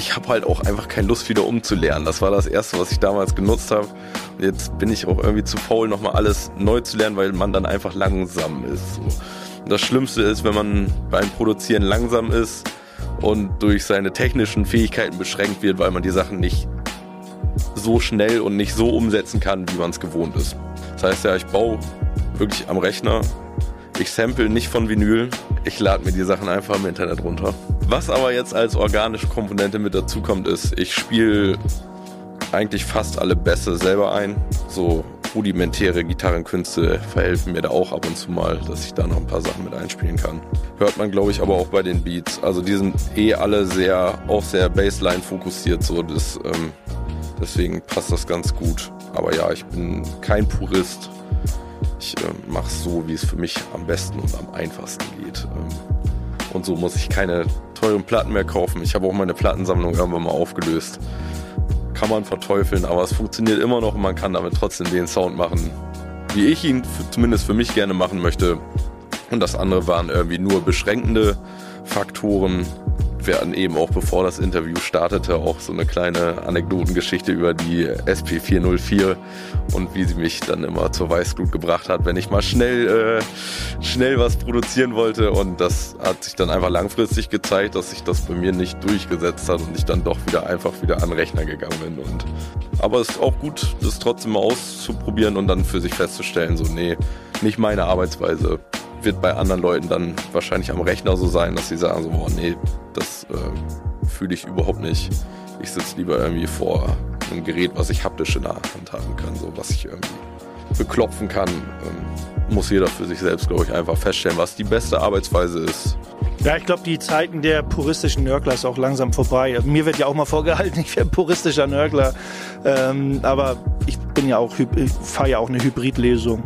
ich habe halt auch einfach keine Lust wieder umzulernen. Das war das erste, was ich damals genutzt habe. Und jetzt bin ich auch irgendwie zu faul, nochmal alles neu zu lernen, weil man dann einfach langsam ist. So. Das Schlimmste ist, wenn man beim Produzieren langsam ist und durch seine technischen Fähigkeiten beschränkt wird, weil man die Sachen nicht so schnell und nicht so umsetzen kann, wie man es gewohnt ist. Das heißt ja, ich baue wirklich am Rechner. Ich sample nicht von Vinyl. Ich lade mir die Sachen einfach im Internet runter. Was aber jetzt als organische Komponente mit dazu kommt, ist, ich spiele eigentlich fast alle Bässe selber ein. So rudimentäre Gitarrenkünste verhelfen mir da auch ab und zu mal, dass ich da noch ein paar Sachen mit einspielen kann. Hört man, glaube ich, aber auch bei den Beats. Also die sind eh alle sehr, auch sehr Bassline fokussiert, so das, ähm, deswegen passt das ganz gut. Aber ja, ich bin kein Purist. Ich äh, mache so, wie es für mich am besten und am einfachsten geht. Ähm, und so muss ich keine teuren Platten mehr kaufen. Ich habe auch meine Plattensammlung irgendwann mal aufgelöst. Kann man verteufeln, aber es funktioniert immer noch und man kann damit trotzdem den Sound machen, wie ich ihn zumindest für mich gerne machen möchte. Und das andere waren irgendwie nur beschränkende Faktoren, wir hatten eben auch bevor das Interview startete auch so eine kleine Anekdotengeschichte über die SP404 und wie sie mich dann immer zur Weißglut gebracht hat, wenn ich mal schnell, äh, schnell was produzieren wollte. Und das hat sich dann einfach langfristig gezeigt, dass sich das bei mir nicht durchgesetzt hat und ich dann doch wieder einfach wieder an Rechner gegangen bin. Und, aber es ist auch gut, das trotzdem mal auszuprobieren und dann für sich festzustellen, so, nee, nicht meine Arbeitsweise wird bei anderen Leuten dann wahrscheinlich am Rechner so sein, dass sie sagen so, boah, nee, das äh, fühle ich überhaupt nicht. Ich sitze lieber irgendwie vor einem Gerät, was ich haptisch in der Hand haben kann, so was ich irgendwie beklopfen kann. Ähm, muss jeder für sich selbst, glaube ich, einfach feststellen, was die beste Arbeitsweise ist. Ja, ich glaube, die Zeiten der puristischen Nörgler ist auch langsam vorbei. Mir wird ja auch mal vorgehalten, ich wäre puristischer Nörgler. Ähm, aber ich bin ja auch, fahre ja auch eine Hybridlesung.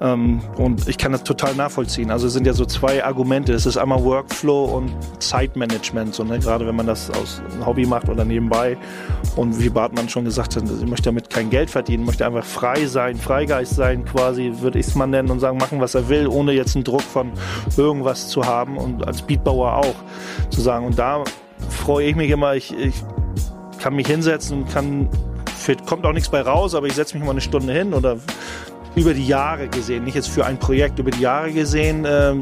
Ähm, und ich kann das total nachvollziehen. Also es sind ja so zwei Argumente. Es ist einmal Workflow und Zeitmanagement, so, ne? gerade wenn man das aus Hobby macht oder nebenbei. Und wie Bartmann schon gesagt hat, ich möchte damit kein Geld verdienen, möchte einfach frei sein, Freigeist sein quasi, würde ich es mal nennen und sagen, machen, was er will, ohne jetzt einen Druck von irgendwas zu haben und als Beatbauer auch zu sagen. Und da freue ich mich immer, ich, ich kann mich hinsetzen und kann kommt auch nichts bei raus, aber ich setze mich mal eine Stunde hin oder über die Jahre gesehen, nicht jetzt für ein Projekt, über die Jahre gesehen, äh,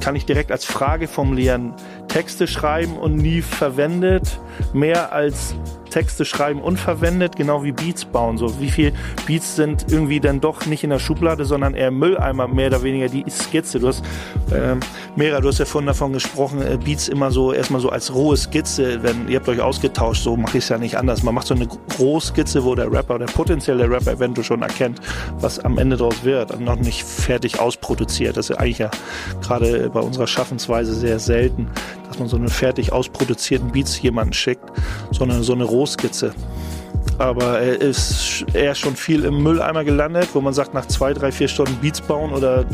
kann ich direkt als Frage formulieren, Texte schreiben und nie verwendet, mehr als Texte schreiben unverwendet, genau wie Beats bauen. So, wie viel Beats sind irgendwie dann doch nicht in der Schublade, sondern eher Mülleimer, mehr oder weniger die Skizze. Du hast, äh, Mera, du hast ja vorhin davon gesprochen, äh, Beats immer so, erstmal so als rohe Skizze, wenn ihr habt euch ausgetauscht, so mache ich es ja nicht anders. Man macht so eine rohe Skizze, wo der Rapper, der potenzielle Rapper eventuell schon erkennt, was am Ende daraus wird und noch nicht fertig ausproduziert. Das ist ja eigentlich ja gerade bei unserer Schaffensweise sehr selten, dass man so einen fertig ausproduzierten Beats jemanden schickt, sondern so eine Rohskizze. Aber er ist eher schon viel im Mülleimer gelandet, wo man sagt, nach zwei, drei, vier Stunden Beats bauen oder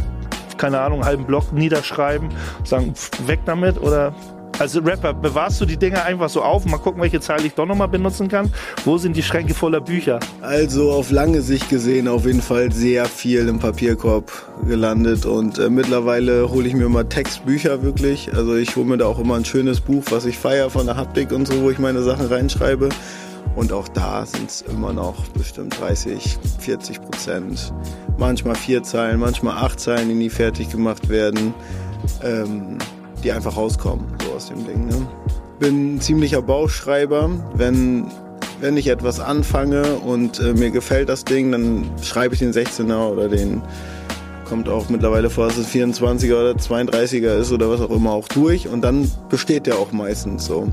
keine Ahnung, einen halben Block niederschreiben, sagen, weg damit oder als Rapper bewahrst du die Dinger einfach so auf, mal gucken, welche Zeile ich doch nochmal benutzen kann. Wo sind die Schränke voller Bücher? Also auf lange Sicht gesehen auf jeden Fall sehr viel im Papierkorb gelandet und äh, mittlerweile hole ich mir immer Textbücher wirklich. Also ich hole mir da auch immer ein schönes Buch, was ich feiere von der Haptik und so, wo ich meine Sachen reinschreibe. Und auch da sind es immer noch bestimmt 30, 40 Prozent. Manchmal vier Zeilen, manchmal acht Zeilen, die nie fertig gemacht werden. Ähm, die einfach rauskommen, so aus dem Ding. Ne? Bin ein ziemlicher Bauschreiber. Wenn, wenn ich etwas anfange und äh, mir gefällt das Ding, dann schreibe ich den 16er oder den, kommt auch mittlerweile vor, dass es 24er oder 32er ist oder was auch immer auch durch und dann besteht der auch meistens so.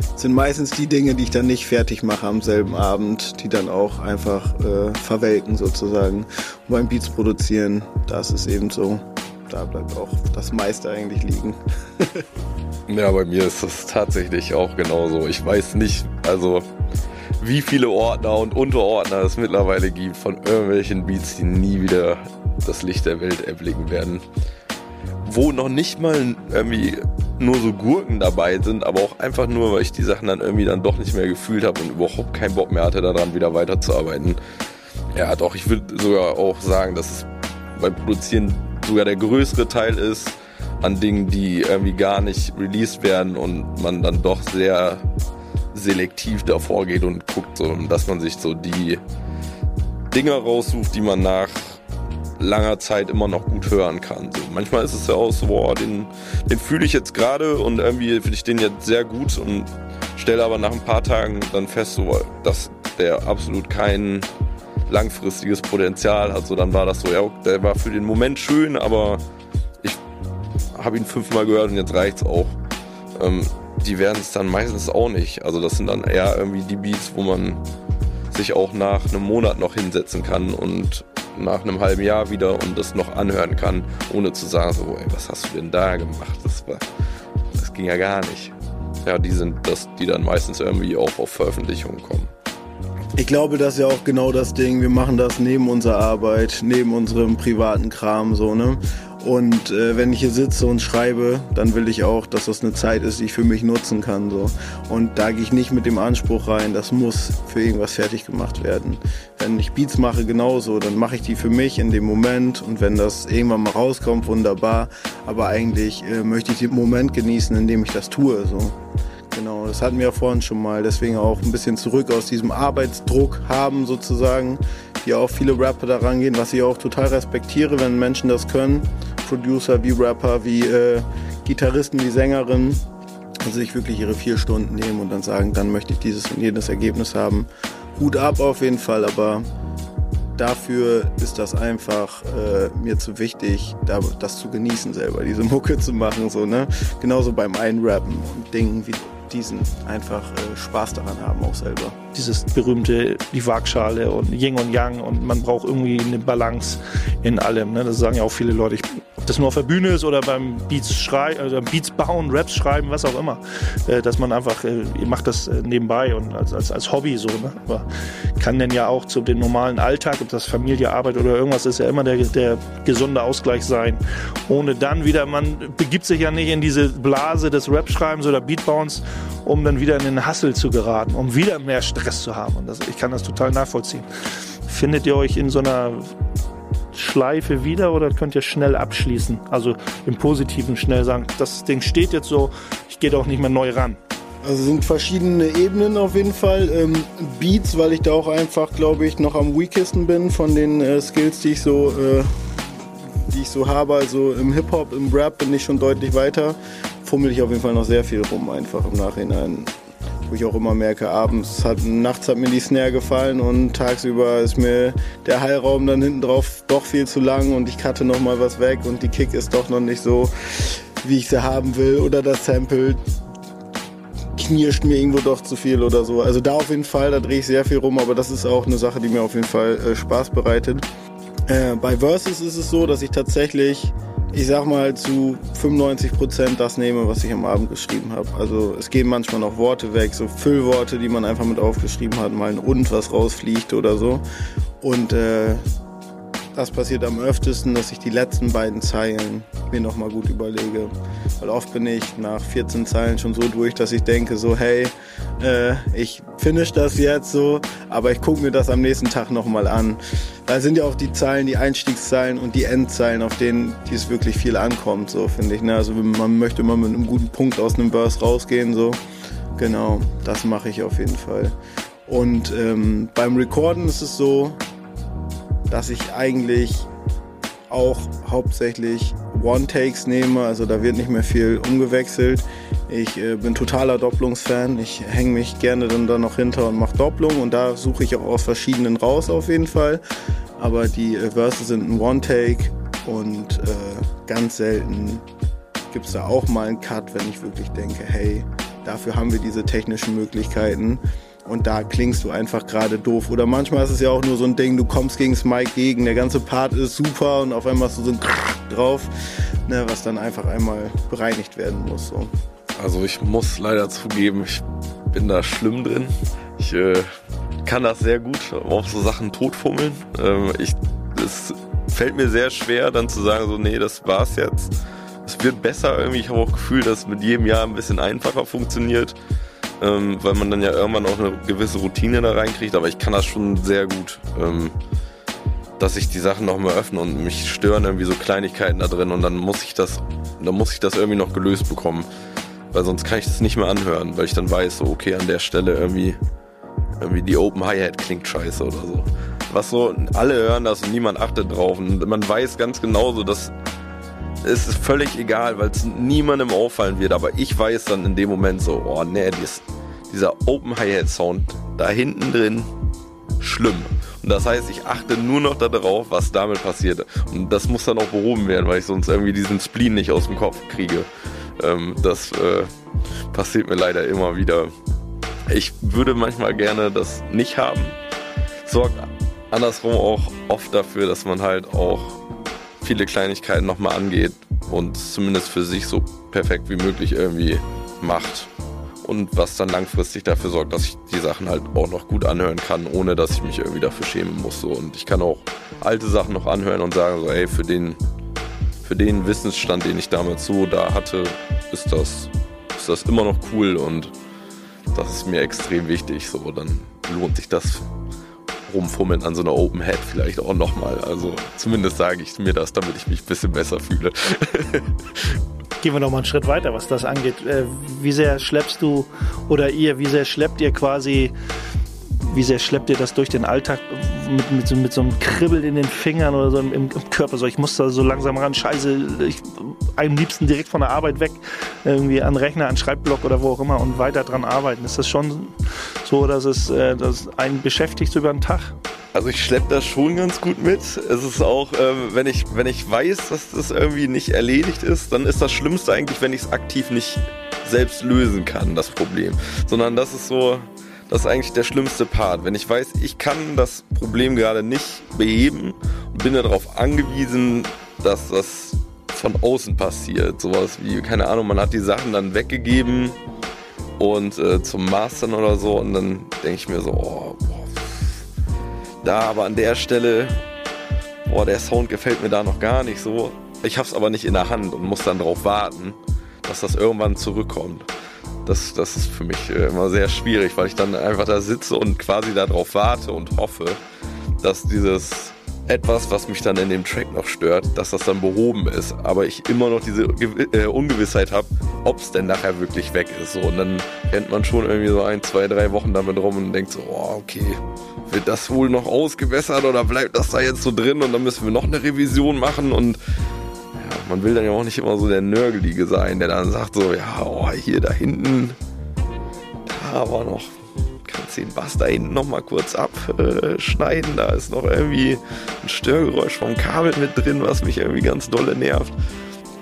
Das sind meistens die Dinge, die ich dann nicht fertig mache am selben Abend, die dann auch einfach äh, verwelken sozusagen. Und beim Beats produzieren, das ist eben so da bleibt auch das meiste eigentlich liegen. ja, bei mir ist es tatsächlich auch genauso. Ich weiß nicht, also wie viele Ordner und Unterordner es mittlerweile gibt von irgendwelchen Beats, die nie wieder das Licht der Welt erblicken werden. Wo noch nicht mal irgendwie nur so Gurken dabei sind, aber auch einfach nur, weil ich die Sachen dann irgendwie dann doch nicht mehr gefühlt habe und überhaupt keinen Bock mehr hatte, daran wieder weiterzuarbeiten. Ja, doch, ich würde sogar auch sagen, dass es beim Produzieren sogar der größere Teil ist an Dingen, die irgendwie gar nicht released werden und man dann doch sehr selektiv davor geht und guckt, so, dass man sich so die Dinge raussucht, die man nach langer Zeit immer noch gut hören kann. So, manchmal ist es ja auch so, boah, den, den fühle ich jetzt gerade und irgendwie finde ich den jetzt sehr gut und stelle aber nach ein paar Tagen dann fest, so, dass der absolut keinen langfristiges Potenzial hat. So dann war das so, ja, der war für den Moment schön, aber ich habe ihn fünfmal gehört und jetzt reicht's auch. Ähm, die werden es dann meistens auch nicht. Also das sind dann eher irgendwie die Beats, wo man sich auch nach einem Monat noch hinsetzen kann und nach einem halben Jahr wieder und das noch anhören kann, ohne zu sagen, so, ey, was hast du denn da gemacht? Das, war, das ging ja gar nicht. Ja, die sind das, die dann meistens irgendwie auch auf Veröffentlichungen kommen. Ich glaube, das ist ja auch genau das Ding. Wir machen das neben unserer Arbeit, neben unserem privaten Kram, so, ne? Und äh, wenn ich hier sitze und schreibe, dann will ich auch, dass das eine Zeit ist, die ich für mich nutzen kann. So. Und da gehe ich nicht mit dem Anspruch rein, das muss für irgendwas fertig gemacht werden. Wenn ich Beats mache, genauso, dann mache ich die für mich in dem Moment. Und wenn das irgendwann mal rauskommt, wunderbar. Aber eigentlich äh, möchte ich den Moment genießen, in dem ich das tue. So. Genau, das hatten wir ja vorhin schon mal. Deswegen auch ein bisschen zurück aus diesem Arbeitsdruck haben sozusagen, wie auch viele Rapper da rangehen, was ich auch total respektiere, wenn Menschen das können. Producer wie Rapper, wie äh, Gitarristen, wie Sängerinnen, sich wirklich ihre vier Stunden nehmen und dann sagen, dann möchte ich dieses und jenes Ergebnis haben. Hut ab auf jeden Fall, aber dafür ist das einfach äh, mir zu wichtig, da, das zu genießen selber, diese Mucke zu machen, so, ne? Genauso beim Einrappen und Dingen wie diesen einfach äh, Spaß daran haben auch selber. Dieses berühmte, die Waagschale und Yin und Yang und man braucht irgendwie eine Balance in allem. Ne? Das sagen ja auch viele Leute. Ich das nur auf der Bühne ist oder beim Beats schreiben, also Beats bauen, Raps schreiben, was auch immer. Äh, dass man einfach, äh, macht das äh, nebenbei und als, als, als Hobby so. Ne? Aber kann denn ja auch zu dem normalen Alltag, ob das Familie, Arbeit oder irgendwas ist, ja immer der, der gesunde Ausgleich sein. Ohne dann wieder, man begibt sich ja nicht in diese Blase des Rap-Schreibens oder Beatbauens, um dann wieder in den Hassel zu geraten, um wieder mehr Stress zu haben. Und das, ich kann das total nachvollziehen. Findet ihr euch in so einer Schleife wieder oder könnt ihr schnell abschließen? Also im Positiven schnell sagen, das Ding steht jetzt so, ich gehe doch nicht mehr neu ran. Also sind verschiedene Ebenen auf jeden Fall. Ähm, Beats, weil ich da auch einfach, glaube ich, noch am weakesten bin von den äh, Skills, die ich so, äh, die ich so habe. Also im Hip Hop, im Rap bin ich schon deutlich weiter. Fummel ich auf jeden Fall noch sehr viel rum, einfach im Nachhinein wo ich auch immer merke, abends hat, nachts hat mir die Snare gefallen und tagsüber ist mir der Heilraum dann hinten drauf doch viel zu lang und ich cutte noch mal was weg und die Kick ist doch noch nicht so, wie ich sie haben will oder das Sample knirscht mir irgendwo doch zu viel oder so. Also da auf jeden Fall, da drehe ich sehr viel rum, aber das ist auch eine Sache, die mir auf jeden Fall äh, Spaß bereitet. Äh, bei Versus ist es so, dass ich tatsächlich ich sag mal, zu 95 Prozent das nehme, was ich am Abend geschrieben habe. Also es gehen manchmal noch Worte weg, so Füllworte, die man einfach mit aufgeschrieben hat, mal ein und was rausfliegt oder so. Und äh, das passiert am öftesten, dass ich die letzten beiden Zeilen mir nochmal gut überlege. Weil oft bin ich nach 14 Zeilen schon so durch, dass ich denke so, hey, äh, ich finish das jetzt so, aber ich gucke mir das am nächsten Tag nochmal an. Da sind ja auch die Zeilen, die Einstiegszeilen und die Endzeilen, auf denen dies wirklich viel ankommt, so finde ich. Ne? Also man möchte immer mit einem guten Punkt aus einem Verse rausgehen, so. Genau, das mache ich auf jeden Fall. Und ähm, beim Recorden ist es so, dass ich eigentlich auch hauptsächlich One-Takes nehme, also da wird nicht mehr viel umgewechselt. Ich äh, bin totaler Doppelungsfan. Ich hänge mich gerne dann da noch hinter und mache Doppelung und da suche ich auch aus verschiedenen raus auf jeden Fall. Aber die äh, Verses sind ein One-Take und äh, ganz selten gibt es da auch mal einen Cut, wenn ich wirklich denke, hey, dafür haben wir diese technischen Möglichkeiten und da klingst du einfach gerade doof. Oder manchmal ist es ja auch nur so ein Ding, du kommst gegen Mic gegen, der ganze Part ist super und auf einmal hast du so ein drauf, ne, was dann einfach einmal bereinigt werden muss. So. Also ich muss leider zugeben, ich bin da schlimm drin. Ich äh, kann das sehr gut auf so Sachen totfummeln. Ähm, es fällt mir sehr schwer, dann zu sagen, so, nee, das war's jetzt. Es wird besser irgendwie. Ich habe auch das Gefühl, dass mit jedem Jahr ein bisschen einfacher funktioniert ähm, weil man dann ja irgendwann auch eine gewisse Routine da reinkriegt, aber ich kann das schon sehr gut, ähm, dass ich die Sachen noch mal öffne und mich stören irgendwie so Kleinigkeiten da drin und dann muss ich das, dann muss ich das irgendwie noch gelöst bekommen, weil sonst kann ich das nicht mehr anhören, weil ich dann weiß, so okay, an der Stelle irgendwie, irgendwie die Open Hi-Hat klingt scheiße oder so. Was so, alle hören das und niemand achtet drauf und man weiß ganz genauso, dass es ist völlig egal, weil es niemandem auffallen wird, aber ich weiß dann in dem Moment so, oh nee, dies, dieser Open Hi-Hat Sound da hinten drin, schlimm. Und das heißt, ich achte nur noch darauf, was damit passiert. Und das muss dann auch behoben werden, weil ich sonst irgendwie diesen Spleen nicht aus dem Kopf kriege. Ähm, das äh, passiert mir leider immer wieder. Ich würde manchmal gerne das nicht haben. Sorgt andersrum auch oft dafür, dass man halt auch viele Kleinigkeiten nochmal angeht und zumindest für sich so perfekt wie möglich irgendwie macht. Und was dann langfristig dafür sorgt, dass ich die Sachen halt auch noch gut anhören kann, ohne dass ich mich irgendwie dafür schämen muss. Und ich kann auch alte Sachen noch anhören und sagen so, ey, für den, für den Wissensstand, den ich damals so da hatte, ist das, ist das immer noch cool und das ist mir extrem wichtig. So, dann lohnt sich das rumfummeln an so einer Open Head vielleicht auch nochmal. Also zumindest sage ich mir das, damit ich mich ein bisschen besser fühle. Gehen wir nochmal einen Schritt weiter, was das angeht. Äh, wie sehr schleppst du oder ihr, wie sehr schleppt ihr quasi, wie sehr schleppt ihr das durch den Alltag mit, mit, so, mit so einem Kribbel in den Fingern oder so im, im, Körper? So, ich muss da so langsam ran, scheiße, ich, am liebsten direkt von der Arbeit weg, irgendwie an Rechner, an Schreibblock oder wo auch immer und weiter dran arbeiten. Ist das schon so, dass es äh, dass einen beschäftigt über den Tag? Also ich schleppe das schon ganz gut mit. Es ist auch, äh, wenn, ich, wenn ich weiß, dass das irgendwie nicht erledigt ist, dann ist das Schlimmste eigentlich, wenn ich es aktiv nicht selbst lösen kann, das Problem. Sondern das ist so, das ist eigentlich der schlimmste Part. Wenn ich weiß, ich kann das Problem gerade nicht beheben und bin darauf angewiesen, dass das von außen passiert. Sowas wie, keine Ahnung, man hat die Sachen dann weggegeben und äh, zum Mastern oder so und dann denke ich mir so, oh, boah, da aber an der Stelle, boah, der Sound gefällt mir da noch gar nicht so. Ich hab's aber nicht in der Hand und muss dann darauf warten, dass das irgendwann zurückkommt. Das, das ist für mich äh, immer sehr schwierig, weil ich dann einfach da sitze und quasi darauf warte und hoffe, dass dieses etwas, was mich dann in dem Track noch stört, dass das dann behoben ist. Aber ich immer noch diese äh, Ungewissheit habe, ob es denn nachher wirklich weg ist. So, und dann rennt man schon irgendwie so ein, zwei, drei Wochen damit rum und denkt so, oh, okay, wird das wohl noch ausgewässert oder bleibt das da jetzt so drin und dann müssen wir noch eine Revision machen und ja, man will dann ja auch nicht immer so der Nörgelige sein, der dann sagt so, ja, oh, hier da hinten, da war noch kannst den Bass da hinten nochmal kurz abschneiden. da ist noch irgendwie ein Störgeräusch vom Kabel mit drin, was mich irgendwie ganz dolle nervt.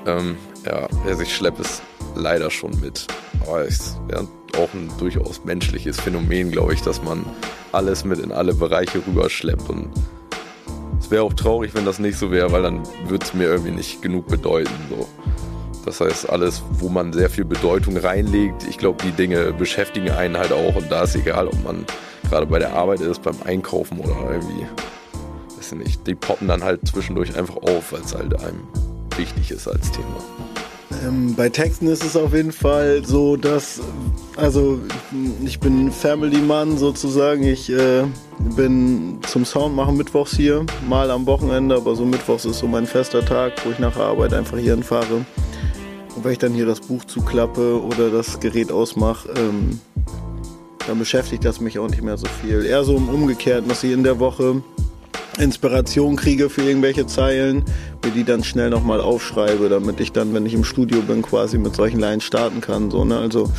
Ähm, ja, also ich schleppe es leider schon mit. Aber es ist auch ein durchaus menschliches Phänomen, glaube ich, dass man alles mit in alle Bereiche rüberschleppt. Und es wäre auch traurig, wenn das nicht so wäre, weil dann würde es mir irgendwie nicht genug bedeuten. So. Das heißt, alles, wo man sehr viel Bedeutung reinlegt, ich glaube, die Dinge beschäftigen einen halt auch. Und da ist egal, ob man gerade bei der Arbeit ist, beim Einkaufen oder irgendwie, weiß ich nicht, die poppen dann halt zwischendurch einfach auf, weil es halt einem wichtig ist als Thema. Ähm, bei Texten ist es auf jeden Fall so, dass, also ich bin Family-Mann sozusagen. Ich äh, bin zum Sound machen mittwochs hier, mal am Wochenende, aber so mittwochs ist so mein fester Tag, wo ich nach der Arbeit einfach hier hinfahre. Und wenn ich dann hier das Buch zuklappe oder das Gerät ausmache, ähm, dann beschäftigt das mich auch nicht mehr so viel. Eher so im Umgekehrten, dass ich in der Woche Inspiration kriege für irgendwelche Zeilen, mir die dann schnell nochmal aufschreibe, damit ich dann, wenn ich im Studio bin, quasi mit solchen Lines starten kann. So, ne? Also,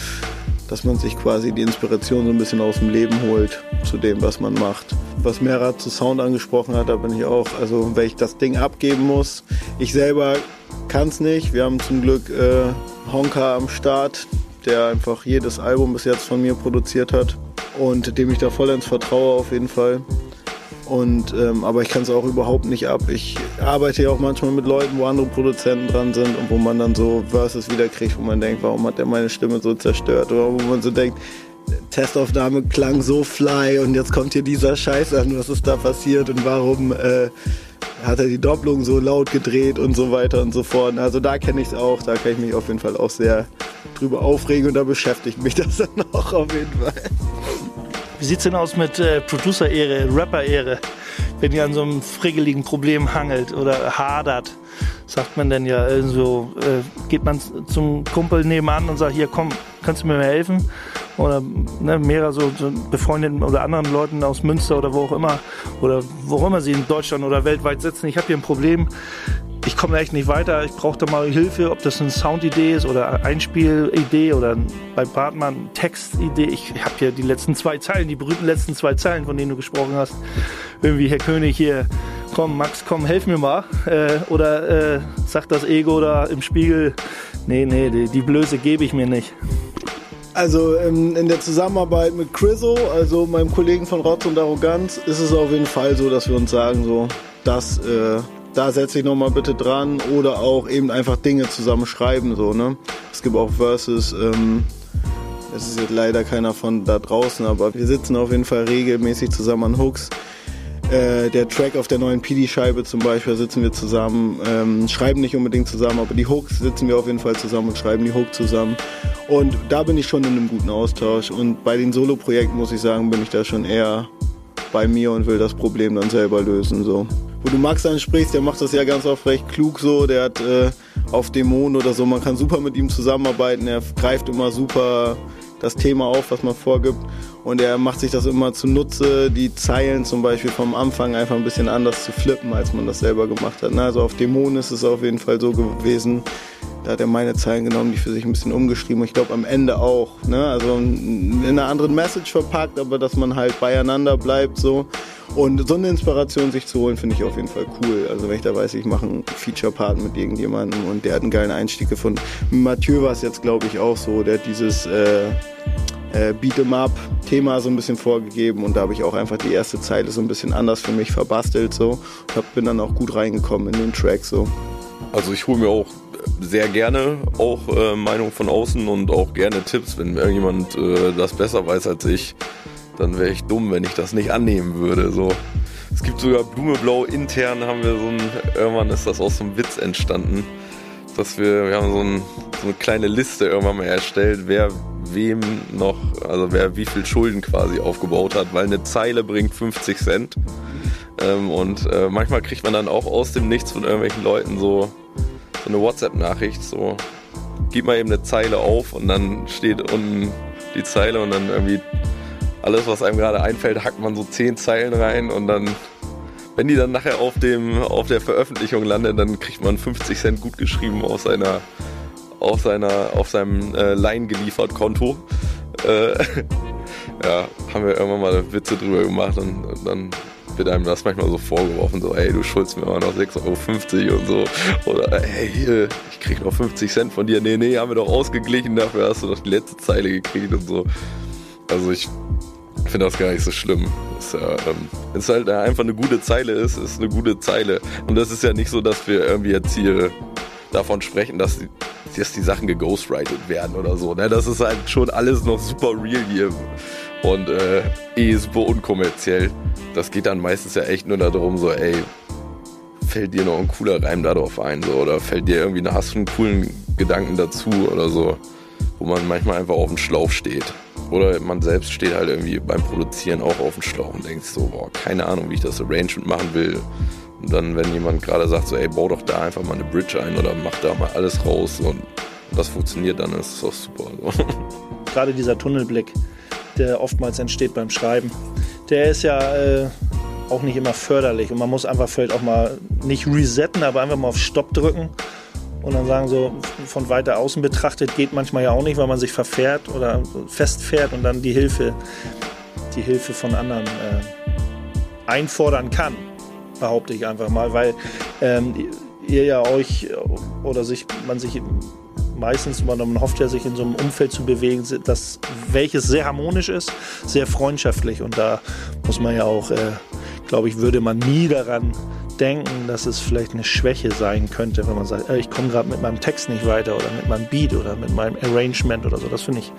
dass man sich quasi die Inspiration so ein bisschen aus dem Leben holt zu dem, was man macht. Was Merat zu Sound angesprochen hat, da bin ich auch, also wenn ich das Ding abgeben muss, ich selber kann es nicht. Wir haben zum Glück äh, Honka am Start, der einfach jedes Album bis jetzt von mir produziert hat und dem ich da vollends vertraue auf jeden Fall. Und, ähm, aber ich kann es auch überhaupt nicht ab. Ich arbeite ja auch manchmal mit Leuten, wo andere Produzenten dran sind und wo man dann so Verses wiederkriegt, wo man denkt, warum hat der meine Stimme so zerstört? Oder wo man so denkt, Testaufnahme klang so fly und jetzt kommt hier dieser Scheiß an, was ist da passiert und warum äh, hat er die Doppelung so laut gedreht und so weiter und so fort. Also da kenne ich es auch, da kann ich mich auf jeden Fall auch sehr drüber aufregen und da beschäftigt mich das dann auch auf jeden Fall. Wie sieht's denn aus mit äh, Producer-Ehre, Rapper-Ehre? Wenn ihr an so einem friggeligen Problem hangelt oder hadert, sagt man denn ja, also äh, geht man zum Kumpel nebenan und sagt, hier komm, kannst du mir mal helfen? Oder ne, mehrere so, so befreundeten oder anderen Leuten aus Münster oder wo auch immer, oder wo auch immer sie in Deutschland oder weltweit sitzen, ich habe hier ein Problem, ich komme echt nicht weiter, ich brauche da mal Hilfe, ob das eine Soundidee ist oder Einspielidee oder bei Bartmann Textidee. Ich habe hier die letzten zwei Zeilen, die berühmten letzten zwei Zeilen, von denen du gesprochen hast. Irgendwie, Herr König, hier, komm, Max, komm, helf mir mal. Äh, oder äh, sagt das Ego da im Spiegel, nee, nee, die, die Blöße gebe ich mir nicht. Also ähm, in der Zusammenarbeit mit Chriso, also meinem Kollegen von Rotz und Arroganz, ist es auf jeden Fall so, dass wir uns sagen, so, dass äh, da setze ich nochmal bitte dran oder auch eben einfach Dinge zusammen schreiben, so, ne? Es gibt auch Verses, ähm, es ist jetzt leider keiner von da draußen, aber wir sitzen auf jeden Fall regelmäßig zusammen an Hooks. Äh, der Track auf der neuen PD-Scheibe zum Beispiel sitzen wir zusammen, ähm, schreiben nicht unbedingt zusammen, aber die Hooks sitzen wir auf jeden Fall zusammen und schreiben die Hook zusammen. Und da bin ich schon in einem guten Austausch. Und bei den Solo-Projekten muss ich sagen, bin ich da schon eher bei mir und will das Problem dann selber lösen. So wo du Max ansprichst, der macht das ja ganz oft recht klug so. Der hat äh, auf Dämonen oder so, man kann super mit ihm zusammenarbeiten. Er greift immer super das Thema auf, was man vorgibt. Und er macht sich das immer zunutze, die Zeilen zum Beispiel vom Anfang einfach ein bisschen anders zu flippen, als man das selber gemacht hat. Also auf Dämonen ist es auf jeden Fall so gewesen. Da hat er meine Zeilen genommen, die für sich ein bisschen umgeschrieben. Ich glaube am Ende auch. Ne? Also in einer anderen Message verpackt, aber dass man halt beieinander bleibt so. Und so eine Inspiration sich zu holen, finde ich auf jeden Fall cool. Also wenn ich da weiß, ich mache einen Feature-Part mit irgendjemandem und der hat einen geilen Einstieg gefunden. Mathieu war es jetzt, glaube ich, auch so. Der hat dieses äh, äh, Beat'em-up-Thema so ein bisschen vorgegeben und da habe ich auch einfach die erste Zeile so ein bisschen anders für mich verbastelt so. Hab, bin dann auch gut reingekommen in den Track so. Also ich hole mir auch sehr gerne auch äh, Meinung von außen und auch gerne Tipps, wenn irgendjemand äh, das besser weiß als ich dann wäre ich dumm, wenn ich das nicht annehmen würde. So. Es gibt sogar Blumeblau intern, haben wir so ein, irgendwann ist das aus so einem Witz entstanden, dass wir, wir haben so, ein, so eine kleine Liste irgendwann mal erstellt, wer wem noch, also wer wie viel Schulden quasi aufgebaut hat, weil eine Zeile bringt 50 Cent. Ähm, und äh, manchmal kriegt man dann auch aus dem Nichts von irgendwelchen Leuten so, so eine WhatsApp-Nachricht, so gib mal eben eine Zeile auf und dann steht unten die Zeile und dann irgendwie alles, was einem gerade einfällt, hackt man so zehn Zeilen rein und dann, wenn die dann nachher auf, dem, auf der Veröffentlichung landet, dann kriegt man 50 Cent gut geschrieben auf seiner, auf seiner, auf seinem äh, Line geliefert Konto. Äh, ja, haben wir irgendwann mal Witze drüber gemacht und, und dann wird einem das manchmal so vorgeworfen, so, ey, du schuldest mir mal noch 6,50 Euro und so. Oder, ey, hier, ich krieg noch 50 Cent von dir. Nee, nee, haben wir doch ausgeglichen, dafür hast du doch die letzte Zeile gekriegt und so. Also ich finde das gar nicht so schlimm. Es ja, ähm, ist halt einfach eine gute Zeile ist, ist eine gute Zeile. Und das ist ja nicht so, dass wir irgendwie jetzt hier davon sprechen, dass die, dass die Sachen geghostwritet werden oder so. Ne? Das ist halt schon alles noch super real hier und äh, eh super unkommerziell. Das geht dann meistens ja echt nur darum, so, ey, fällt dir noch ein cooler Reim darauf ein, so, oder fällt dir irgendwie, hast du einen coolen Gedanken dazu oder so, wo man manchmal einfach auf dem Schlauch steht. Oder man selbst steht halt irgendwie beim Produzieren auch auf dem Schlauch und denkt so, boah, keine Ahnung, wie ich das Arrangement machen will. Und dann, wenn jemand gerade sagt, so, ey, bau doch da einfach mal eine Bridge ein oder mach da mal alles raus und das funktioniert, dann ist es auch super. Gerade dieser Tunnelblick, der oftmals entsteht beim Schreiben, der ist ja äh, auch nicht immer förderlich und man muss einfach vielleicht auch mal nicht resetten, aber einfach mal auf Stopp drücken und dann sagen so, von weiter außen betrachtet geht manchmal ja auch nicht, weil man sich verfährt oder festfährt und dann die Hilfe, die Hilfe von anderen äh, einfordern kann, behaupte ich einfach mal, weil ähm, ihr ja euch oder sich, man sich meistens, man hofft ja, sich in so einem Umfeld zu bewegen, das, welches sehr harmonisch ist, sehr freundschaftlich und da muss man ja auch, äh, glaube ich, würde man nie daran denken, dass es vielleicht eine Schwäche sein könnte, wenn man sagt, äh, ich komme gerade mit meinem Text nicht weiter oder mit meinem Beat oder mit meinem Arrangement oder so. Das finde ich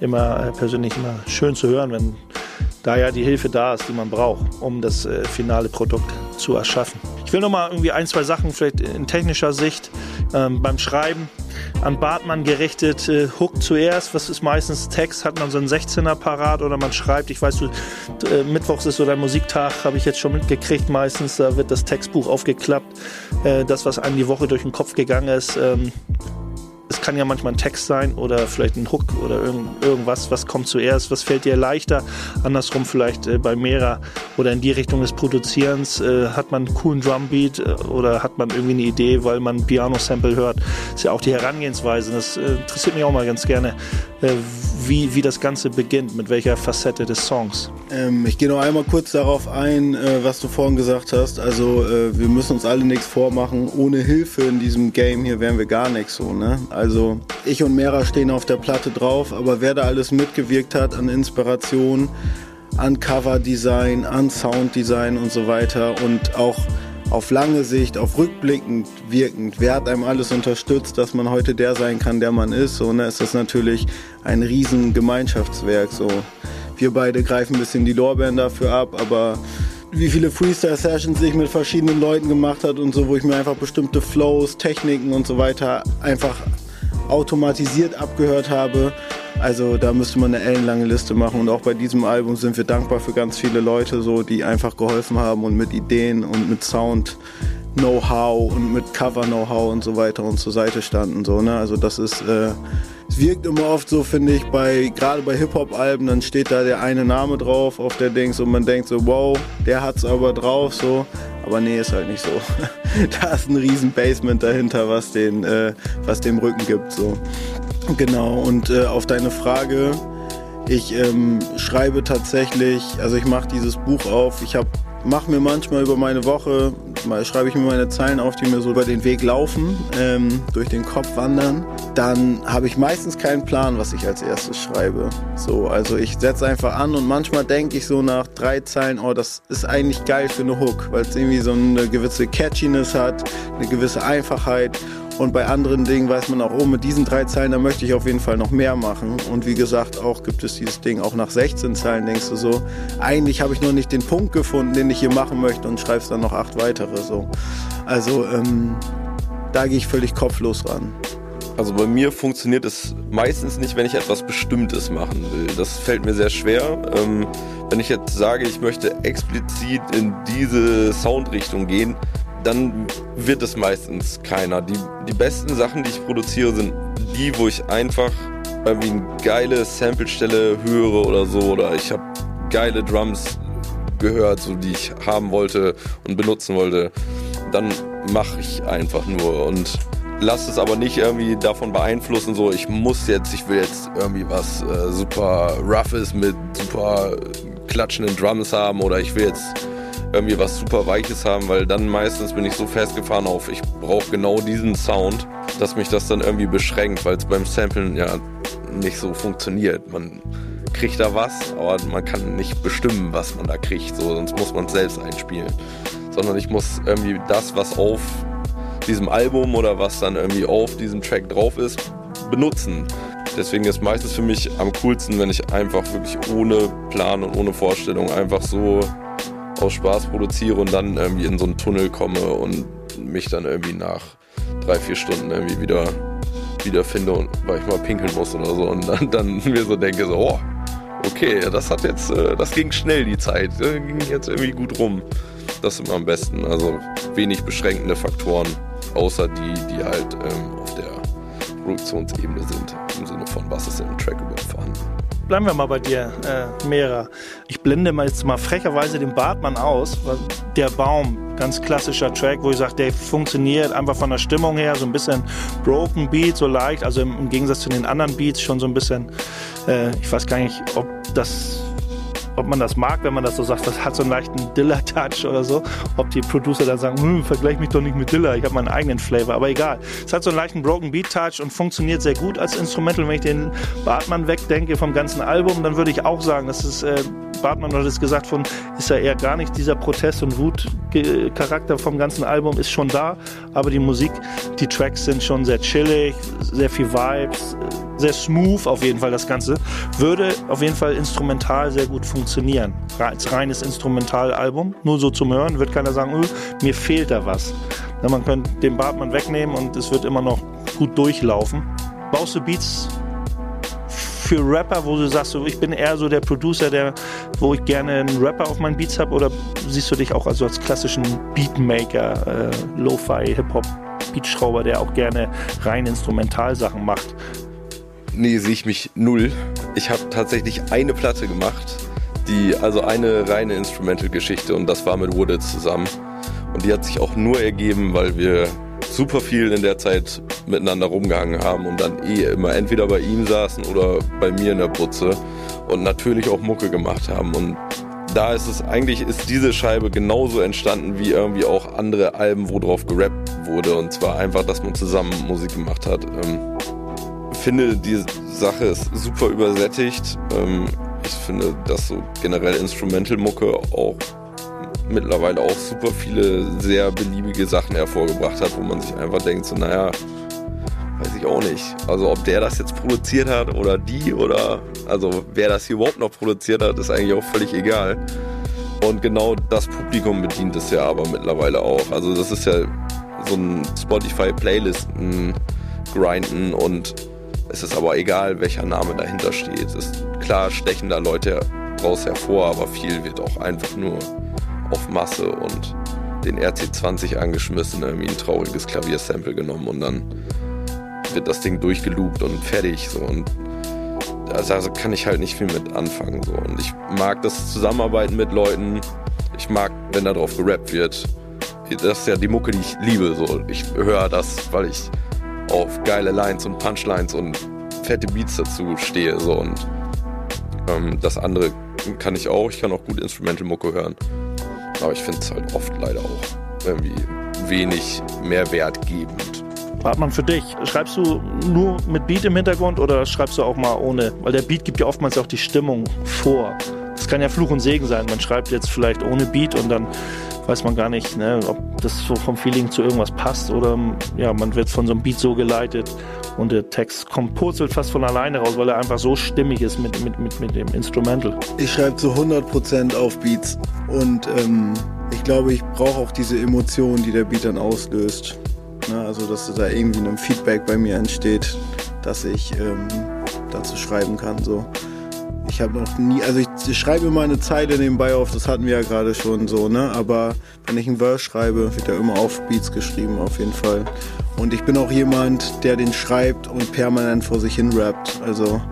immer äh, persönlich immer schön zu hören, wenn da ja die Hilfe da ist, die man braucht, um das äh, finale Produkt zu erschaffen. Ich will noch mal irgendwie ein, zwei Sachen vielleicht in technischer Sicht ähm, beim Schreiben an Bartmann gerichtet. Äh, Hook zuerst, was ist meistens Text? Hat man so einen 16er parat oder man schreibt? Ich weiß, du, äh, Mittwochs ist so dein Musiktag, habe ich jetzt schon mitgekriegt meistens. Da wird das Textbuch aufgeklappt. Äh, das, was einem die Woche durch den Kopf gegangen ist. Ähm, kann ja manchmal ein Text sein oder vielleicht ein Hook oder irgend, irgendwas, was kommt zuerst, was fällt dir leichter, andersrum vielleicht äh, bei Mera oder in die Richtung des Produzierens, äh, hat man einen coolen Drumbeat äh, oder hat man irgendwie eine Idee, weil man ein Piano-Sample hört, ist ja auch die Herangehensweise, das äh, interessiert mich auch mal ganz gerne, äh, wie, wie das Ganze beginnt, mit welcher Facette des Songs. Ähm, ich gehe noch einmal kurz darauf ein, äh, was du vorhin gesagt hast, also wir müssen uns alle nichts vormachen, ohne Hilfe in diesem Game hier wären wir gar nichts so, ne? Also ich und Mera stehen auf der Platte drauf, aber wer da alles mitgewirkt hat an Inspiration, an Coverdesign, an Sounddesign und so weiter und auch auf lange Sicht, auf rückblickend wirkend, wer hat einem alles unterstützt, dass man heute der sein kann, der man ist, so, ne, ist das natürlich ein riesen Gemeinschaftswerk, so. Wir beide greifen ein bisschen die Lorbeeren dafür ab, aber wie viele Freestyle-Sessions ich mit verschiedenen Leuten gemacht hat und so, wo ich mir einfach bestimmte Flows, Techniken und so weiter einfach automatisiert abgehört habe. Also da müsste man eine ellenlange Liste machen und auch bei diesem Album sind wir dankbar für ganz viele Leute, so die einfach geholfen haben und mit Ideen und mit Sound Know-how und mit Cover Know-how und so weiter und zur Seite standen so ne also das ist äh, es wirkt immer oft so finde ich bei gerade bei Hip Hop Alben dann steht da der eine Name drauf auf der Dings und man denkt so wow der hat's aber drauf so aber nee, ist halt nicht so. da ist ein riesen Basement dahinter, was, den, äh, was dem Rücken gibt. So. Genau, und äh, auf deine Frage, Ich ähm, schreibe tatsächlich, also ich mache dieses Buch auf. Ich mache mir manchmal über meine Woche, mal schreibe ich mir meine Zeilen auf, die mir so über den Weg laufen, ähm, durch den Kopf wandern. Dann habe ich meistens keinen Plan, was ich als erstes schreibe. So, also ich setze einfach an und manchmal denke ich so nach drei Zeilen, oh, das ist eigentlich geil für eine Hook, weil es irgendwie so eine gewisse Catchiness hat, eine gewisse Einfachheit und bei anderen Dingen weiß man auch, oh, mit diesen drei Zeilen, da möchte ich auf jeden Fall noch mehr machen. Und wie gesagt, auch gibt es dieses Ding, auch nach 16 Zeilen denkst du so, eigentlich habe ich noch nicht den Punkt gefunden, den ich hier machen möchte und schreibst dann noch acht weitere. So. Also ähm, da gehe ich völlig kopflos ran. Also bei mir funktioniert es meistens nicht, wenn ich etwas Bestimmtes machen will. Das fällt mir sehr schwer. Ähm, wenn ich jetzt sage, ich möchte explizit in diese Soundrichtung gehen, dann wird es meistens keiner. Die, die besten Sachen, die ich produziere, sind die, wo ich einfach irgendwie eine geile Samplestelle höre oder so. Oder ich habe geile Drums gehört, so die ich haben wollte und benutzen wollte. Dann mache ich einfach nur und lasse es aber nicht irgendwie davon beeinflussen, so ich muss jetzt, ich will jetzt irgendwie was äh, super roughes mit super klatschenden Drums haben oder ich will jetzt irgendwie was super Weiches haben, weil dann meistens bin ich so festgefahren auf, ich brauche genau diesen Sound, dass mich das dann irgendwie beschränkt, weil es beim Samplen ja nicht so funktioniert. Man kriegt da was, aber man kann nicht bestimmen, was man da kriegt, so, sonst muss man es selbst einspielen. Sondern ich muss irgendwie das, was auf diesem Album oder was dann irgendwie auf diesem Track drauf ist, benutzen. Deswegen ist meistens für mich am coolsten, wenn ich einfach wirklich ohne Plan und ohne Vorstellung einfach so aus Spaß produziere und dann irgendwie in so einen Tunnel komme und mich dann irgendwie nach drei, vier Stunden irgendwie wieder wiederfinde und weil ich mal pinkeln muss oder so und dann, dann mir so denke so, oh, okay, das hat jetzt, äh, das ging schnell die Zeit, äh, ging jetzt irgendwie gut rum. Das ist immer am besten. Also wenig beschränkende Faktoren, außer die, die halt ähm, auf der Produktionsebene sind, im Sinne von was ist im Track bleiben wir mal bei dir, äh, Mera. Ich blende mal jetzt mal frecherweise den Bartmann aus. Der Baum, ganz klassischer Track, wo ich sage, der funktioniert einfach von der Stimmung her, so ein bisschen Broken Beat, so leicht, also im, im Gegensatz zu den anderen Beats schon so ein bisschen, äh, ich weiß gar nicht, ob das ob man das mag, wenn man das so sagt, das hat so einen leichten Dilla-Touch oder so. Ob die Producer dann sagen, hm, vergleich mich doch nicht mit Dilla, ich habe meinen eigenen Flavor, aber egal. Es hat so einen leichten Broken Beat-Touch und funktioniert sehr gut als Instrumental. Wenn ich den Bartmann wegdenke vom ganzen Album, dann würde ich auch sagen, das ist äh, Bartmann hat es gesagt, von ist ja eher gar nicht dieser Protest- und Wut-Charakter vom ganzen Album ist schon da, aber die Musik, die Tracks sind schon sehr chillig, sehr viel Vibes, sehr smooth auf jeden Fall das Ganze. Würde auf jeden Fall instrumental sehr gut funktionieren. Als reines Instrumentalalbum, nur so zum Hören, wird keiner sagen, öh, mir fehlt da was. Ja, man könnte den Bartmann wegnehmen und es wird immer noch gut durchlaufen. Baust du Beats für Rapper, wo du sagst, ich bin eher so der Producer, der, wo ich gerne einen Rapper auf meinen Beats habe? Oder siehst du dich auch also als klassischen Beatmaker, äh, Lo-Fi, Hip-Hop, Beatschrauber, der auch gerne rein Instrumentalsachen macht? Nee, sehe ich mich null. Ich habe tatsächlich eine Platte gemacht, die, also eine reine Instrumental-Geschichte und das war mit Wooded zusammen. Und die hat sich auch nur ergeben, weil wir super viel in der Zeit miteinander rumgehangen haben und dann eh immer entweder bei ihm saßen oder bei mir in der Putze und natürlich auch Mucke gemacht haben. Und da ist es eigentlich, ist diese Scheibe genauso entstanden wie irgendwie auch andere Alben, wo drauf gerappt wurde. Und zwar einfach, dass man zusammen Musik gemacht hat. Ähm, finde, die Sache ist super übersättigt. Ich finde, dass so generell Instrumental-Mucke auch mittlerweile auch super viele sehr beliebige Sachen hervorgebracht hat, wo man sich einfach denkt, so naja, weiß ich auch nicht. Also ob der das jetzt produziert hat oder die oder also wer das hier überhaupt noch produziert hat, ist eigentlich auch völlig egal. Und genau das Publikum bedient es ja aber mittlerweile auch. Also das ist ja so ein Spotify-Playlisten grinden und es ist aber egal, welcher Name dahinter steht. Es ist klar, stechen da Leute raus hervor, aber viel wird auch einfach nur auf Masse und den RC20 angeschmissen, irgendwie ein trauriges Klaviersample genommen und dann wird das Ding durchgeloopt und fertig. So. Und also kann ich halt nicht viel mit anfangen. So. Und ich mag das Zusammenarbeiten mit Leuten. Ich mag, wenn da drauf gerappt wird. Das ist ja die Mucke, die ich liebe. So. Ich höre das, weil ich auf geile Lines und Punchlines und fette Beats dazu stehe. So. Und Ähm, das andere kann ich auch. Ich kann auch gut Instrumental-Mucke hören. Aber ich finde es halt oft leider auch irgendwie wenig mehrwertgebend. Hartmann, für dich, schreibst du nur mit Beat im Hintergrund oder schreibst du auch mal ohne? Weil der Beat gibt ja oftmals auch die Stimmung vor. Das kann ja Fluch und Segen sein. Man schreibt jetzt vielleicht ohne Beat und dann weiß man gar nicht, ne, ob das so vom Feeling zu irgendwas passt oder ja, man wird von so einem Beat so geleitet und der Text kommt purzelt fast von alleine raus, weil er einfach so stimmig ist mit, mit, mit, mit dem Instrumental. Ich schreibe zu 100% auf Beats und ähm, ich glaube, ich brauche auch diese Emotion, die der Beat dann auslöst. Ne? Also, dass da irgendwie ein Feedback bei mir entsteht, dass ich ähm, dazu schreiben kann. So. Ich habe noch nie, also ich, schreibe immer eine Zeile nebenbei auf, das hatten wir ja gerade schon so, ne? Aber wenn ich einen Verse schreibe, wird er immer auf Beats geschrieben, auf jeden Fall. Und ich bin auch jemand, der den schreibt und permanent vor sich hin rappt. Also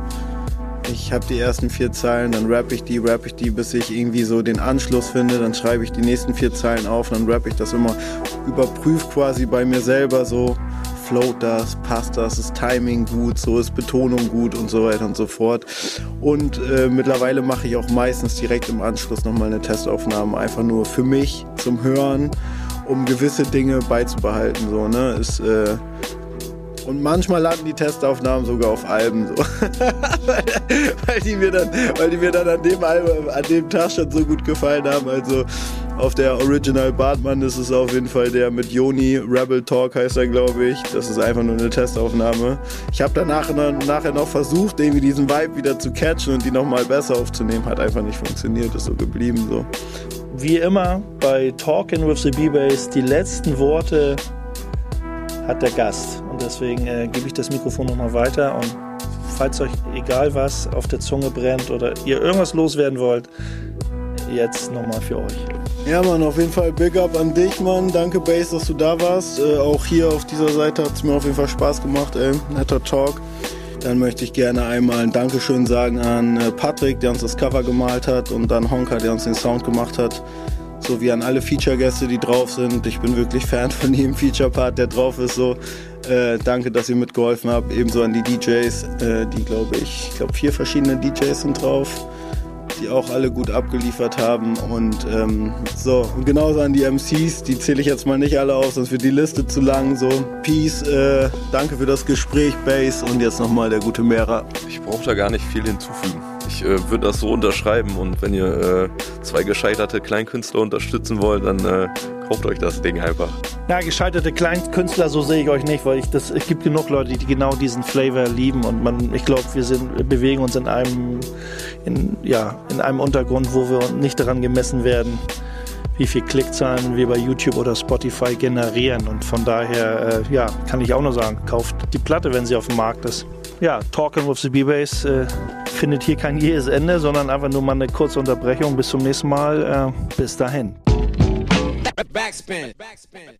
ich habe die ersten vier Zeilen, dann rapp ich die, rapp ich die, bis ich irgendwie so den Anschluss finde, dann schreibe ich die nächsten vier Zeilen auf, dann rapp ich das immer, überprüf quasi bei mir selber so, float das, passt das, ist Timing gut, so ist Betonung gut und so weiter und so fort. Und äh, mittlerweile mache ich auch meistens direkt im Anschluss nochmal eine Testaufnahme, einfach nur für mich zum Hören, um gewisse Dinge beizubehalten. So, ne? Ist, äh, und manchmal landen die Testaufnahmen sogar auf Alben, so. weil, die mir dann, weil die mir dann an dem Album, an dem Tag schon so gut gefallen haben. Also auf der Original Bartmann ist es auf jeden Fall der mit Joni, Rebel Talk heißt er, glaube ich. Das ist einfach nur eine Testaufnahme. Ich habe danach nachher noch versucht, irgendwie diesen Vibe wieder zu catchen und die nochmal besser aufzunehmen. Hat einfach nicht funktioniert, ist so geblieben so. Wie immer bei Talking with the B-Bass, die letzten Worte hat der Gast. Und deswegen äh, gebe ich das Mikrofon nochmal weiter und falls euch egal was auf der Zunge brennt oder ihr irgendwas loswerden wollt, jetzt nochmal für euch. Ja, Mann, auf jeden Fall Big Up an dich, Mann. Danke, Bass, dass du da warst. Äh, auch hier auf dieser Seite hat es mir auf jeden Fall Spaß gemacht, ey. Netter Talk. Dann möchte ich gerne einmal ein Dankeschön sagen an äh, Patrick, der uns das Cover gemalt hat und an Honka, der uns den Sound gemacht hat. Sowie an alle Feature-Gäste, die drauf sind. Ich bin wirklich Fan von jedem Feature-Part, der drauf ist. So, äh, danke, dass ihr mitgeholfen habt. Ebenso an die DJs, äh, die glaube ich, ich glaube vier verschiedene DJs sind drauf die auch alle gut abgeliefert haben. Und ähm, so, und genauso an die MCs, die zähle ich jetzt mal nicht alle auf, sonst wird die Liste zu lang. So, Peace, äh, danke für das Gespräch, Bass und jetzt nochmal der gute Mehrer. Ich brauche da gar nicht viel hinzufügen. Ich äh, würde das so unterschreiben und wenn ihr äh, zwei gescheiterte Kleinkünstler unterstützen wollt, dann äh, kauft euch das Ding einfach. Ja, gescheiterte Kleinkünstler, so sehe ich euch nicht, weil ich das, es gibt genug Leute, die genau diesen Flavor lieben und man, ich glaube, wir sind, bewegen uns in einem, in, ja, in einem Untergrund, wo wir nicht daran gemessen werden, wie viel Klickzahlen wir bei YouTube oder Spotify generieren. Und von daher, äh, ja, kann ich auch nur sagen, kauft die Platte, wenn sie auf dem Markt ist. Ja, Talking with the B-Bass äh, findet hier kein jähes Ende, sondern einfach nur mal eine kurze Unterbrechung. Bis zum nächsten Mal. Äh, bis dahin. Backspin. Backspin.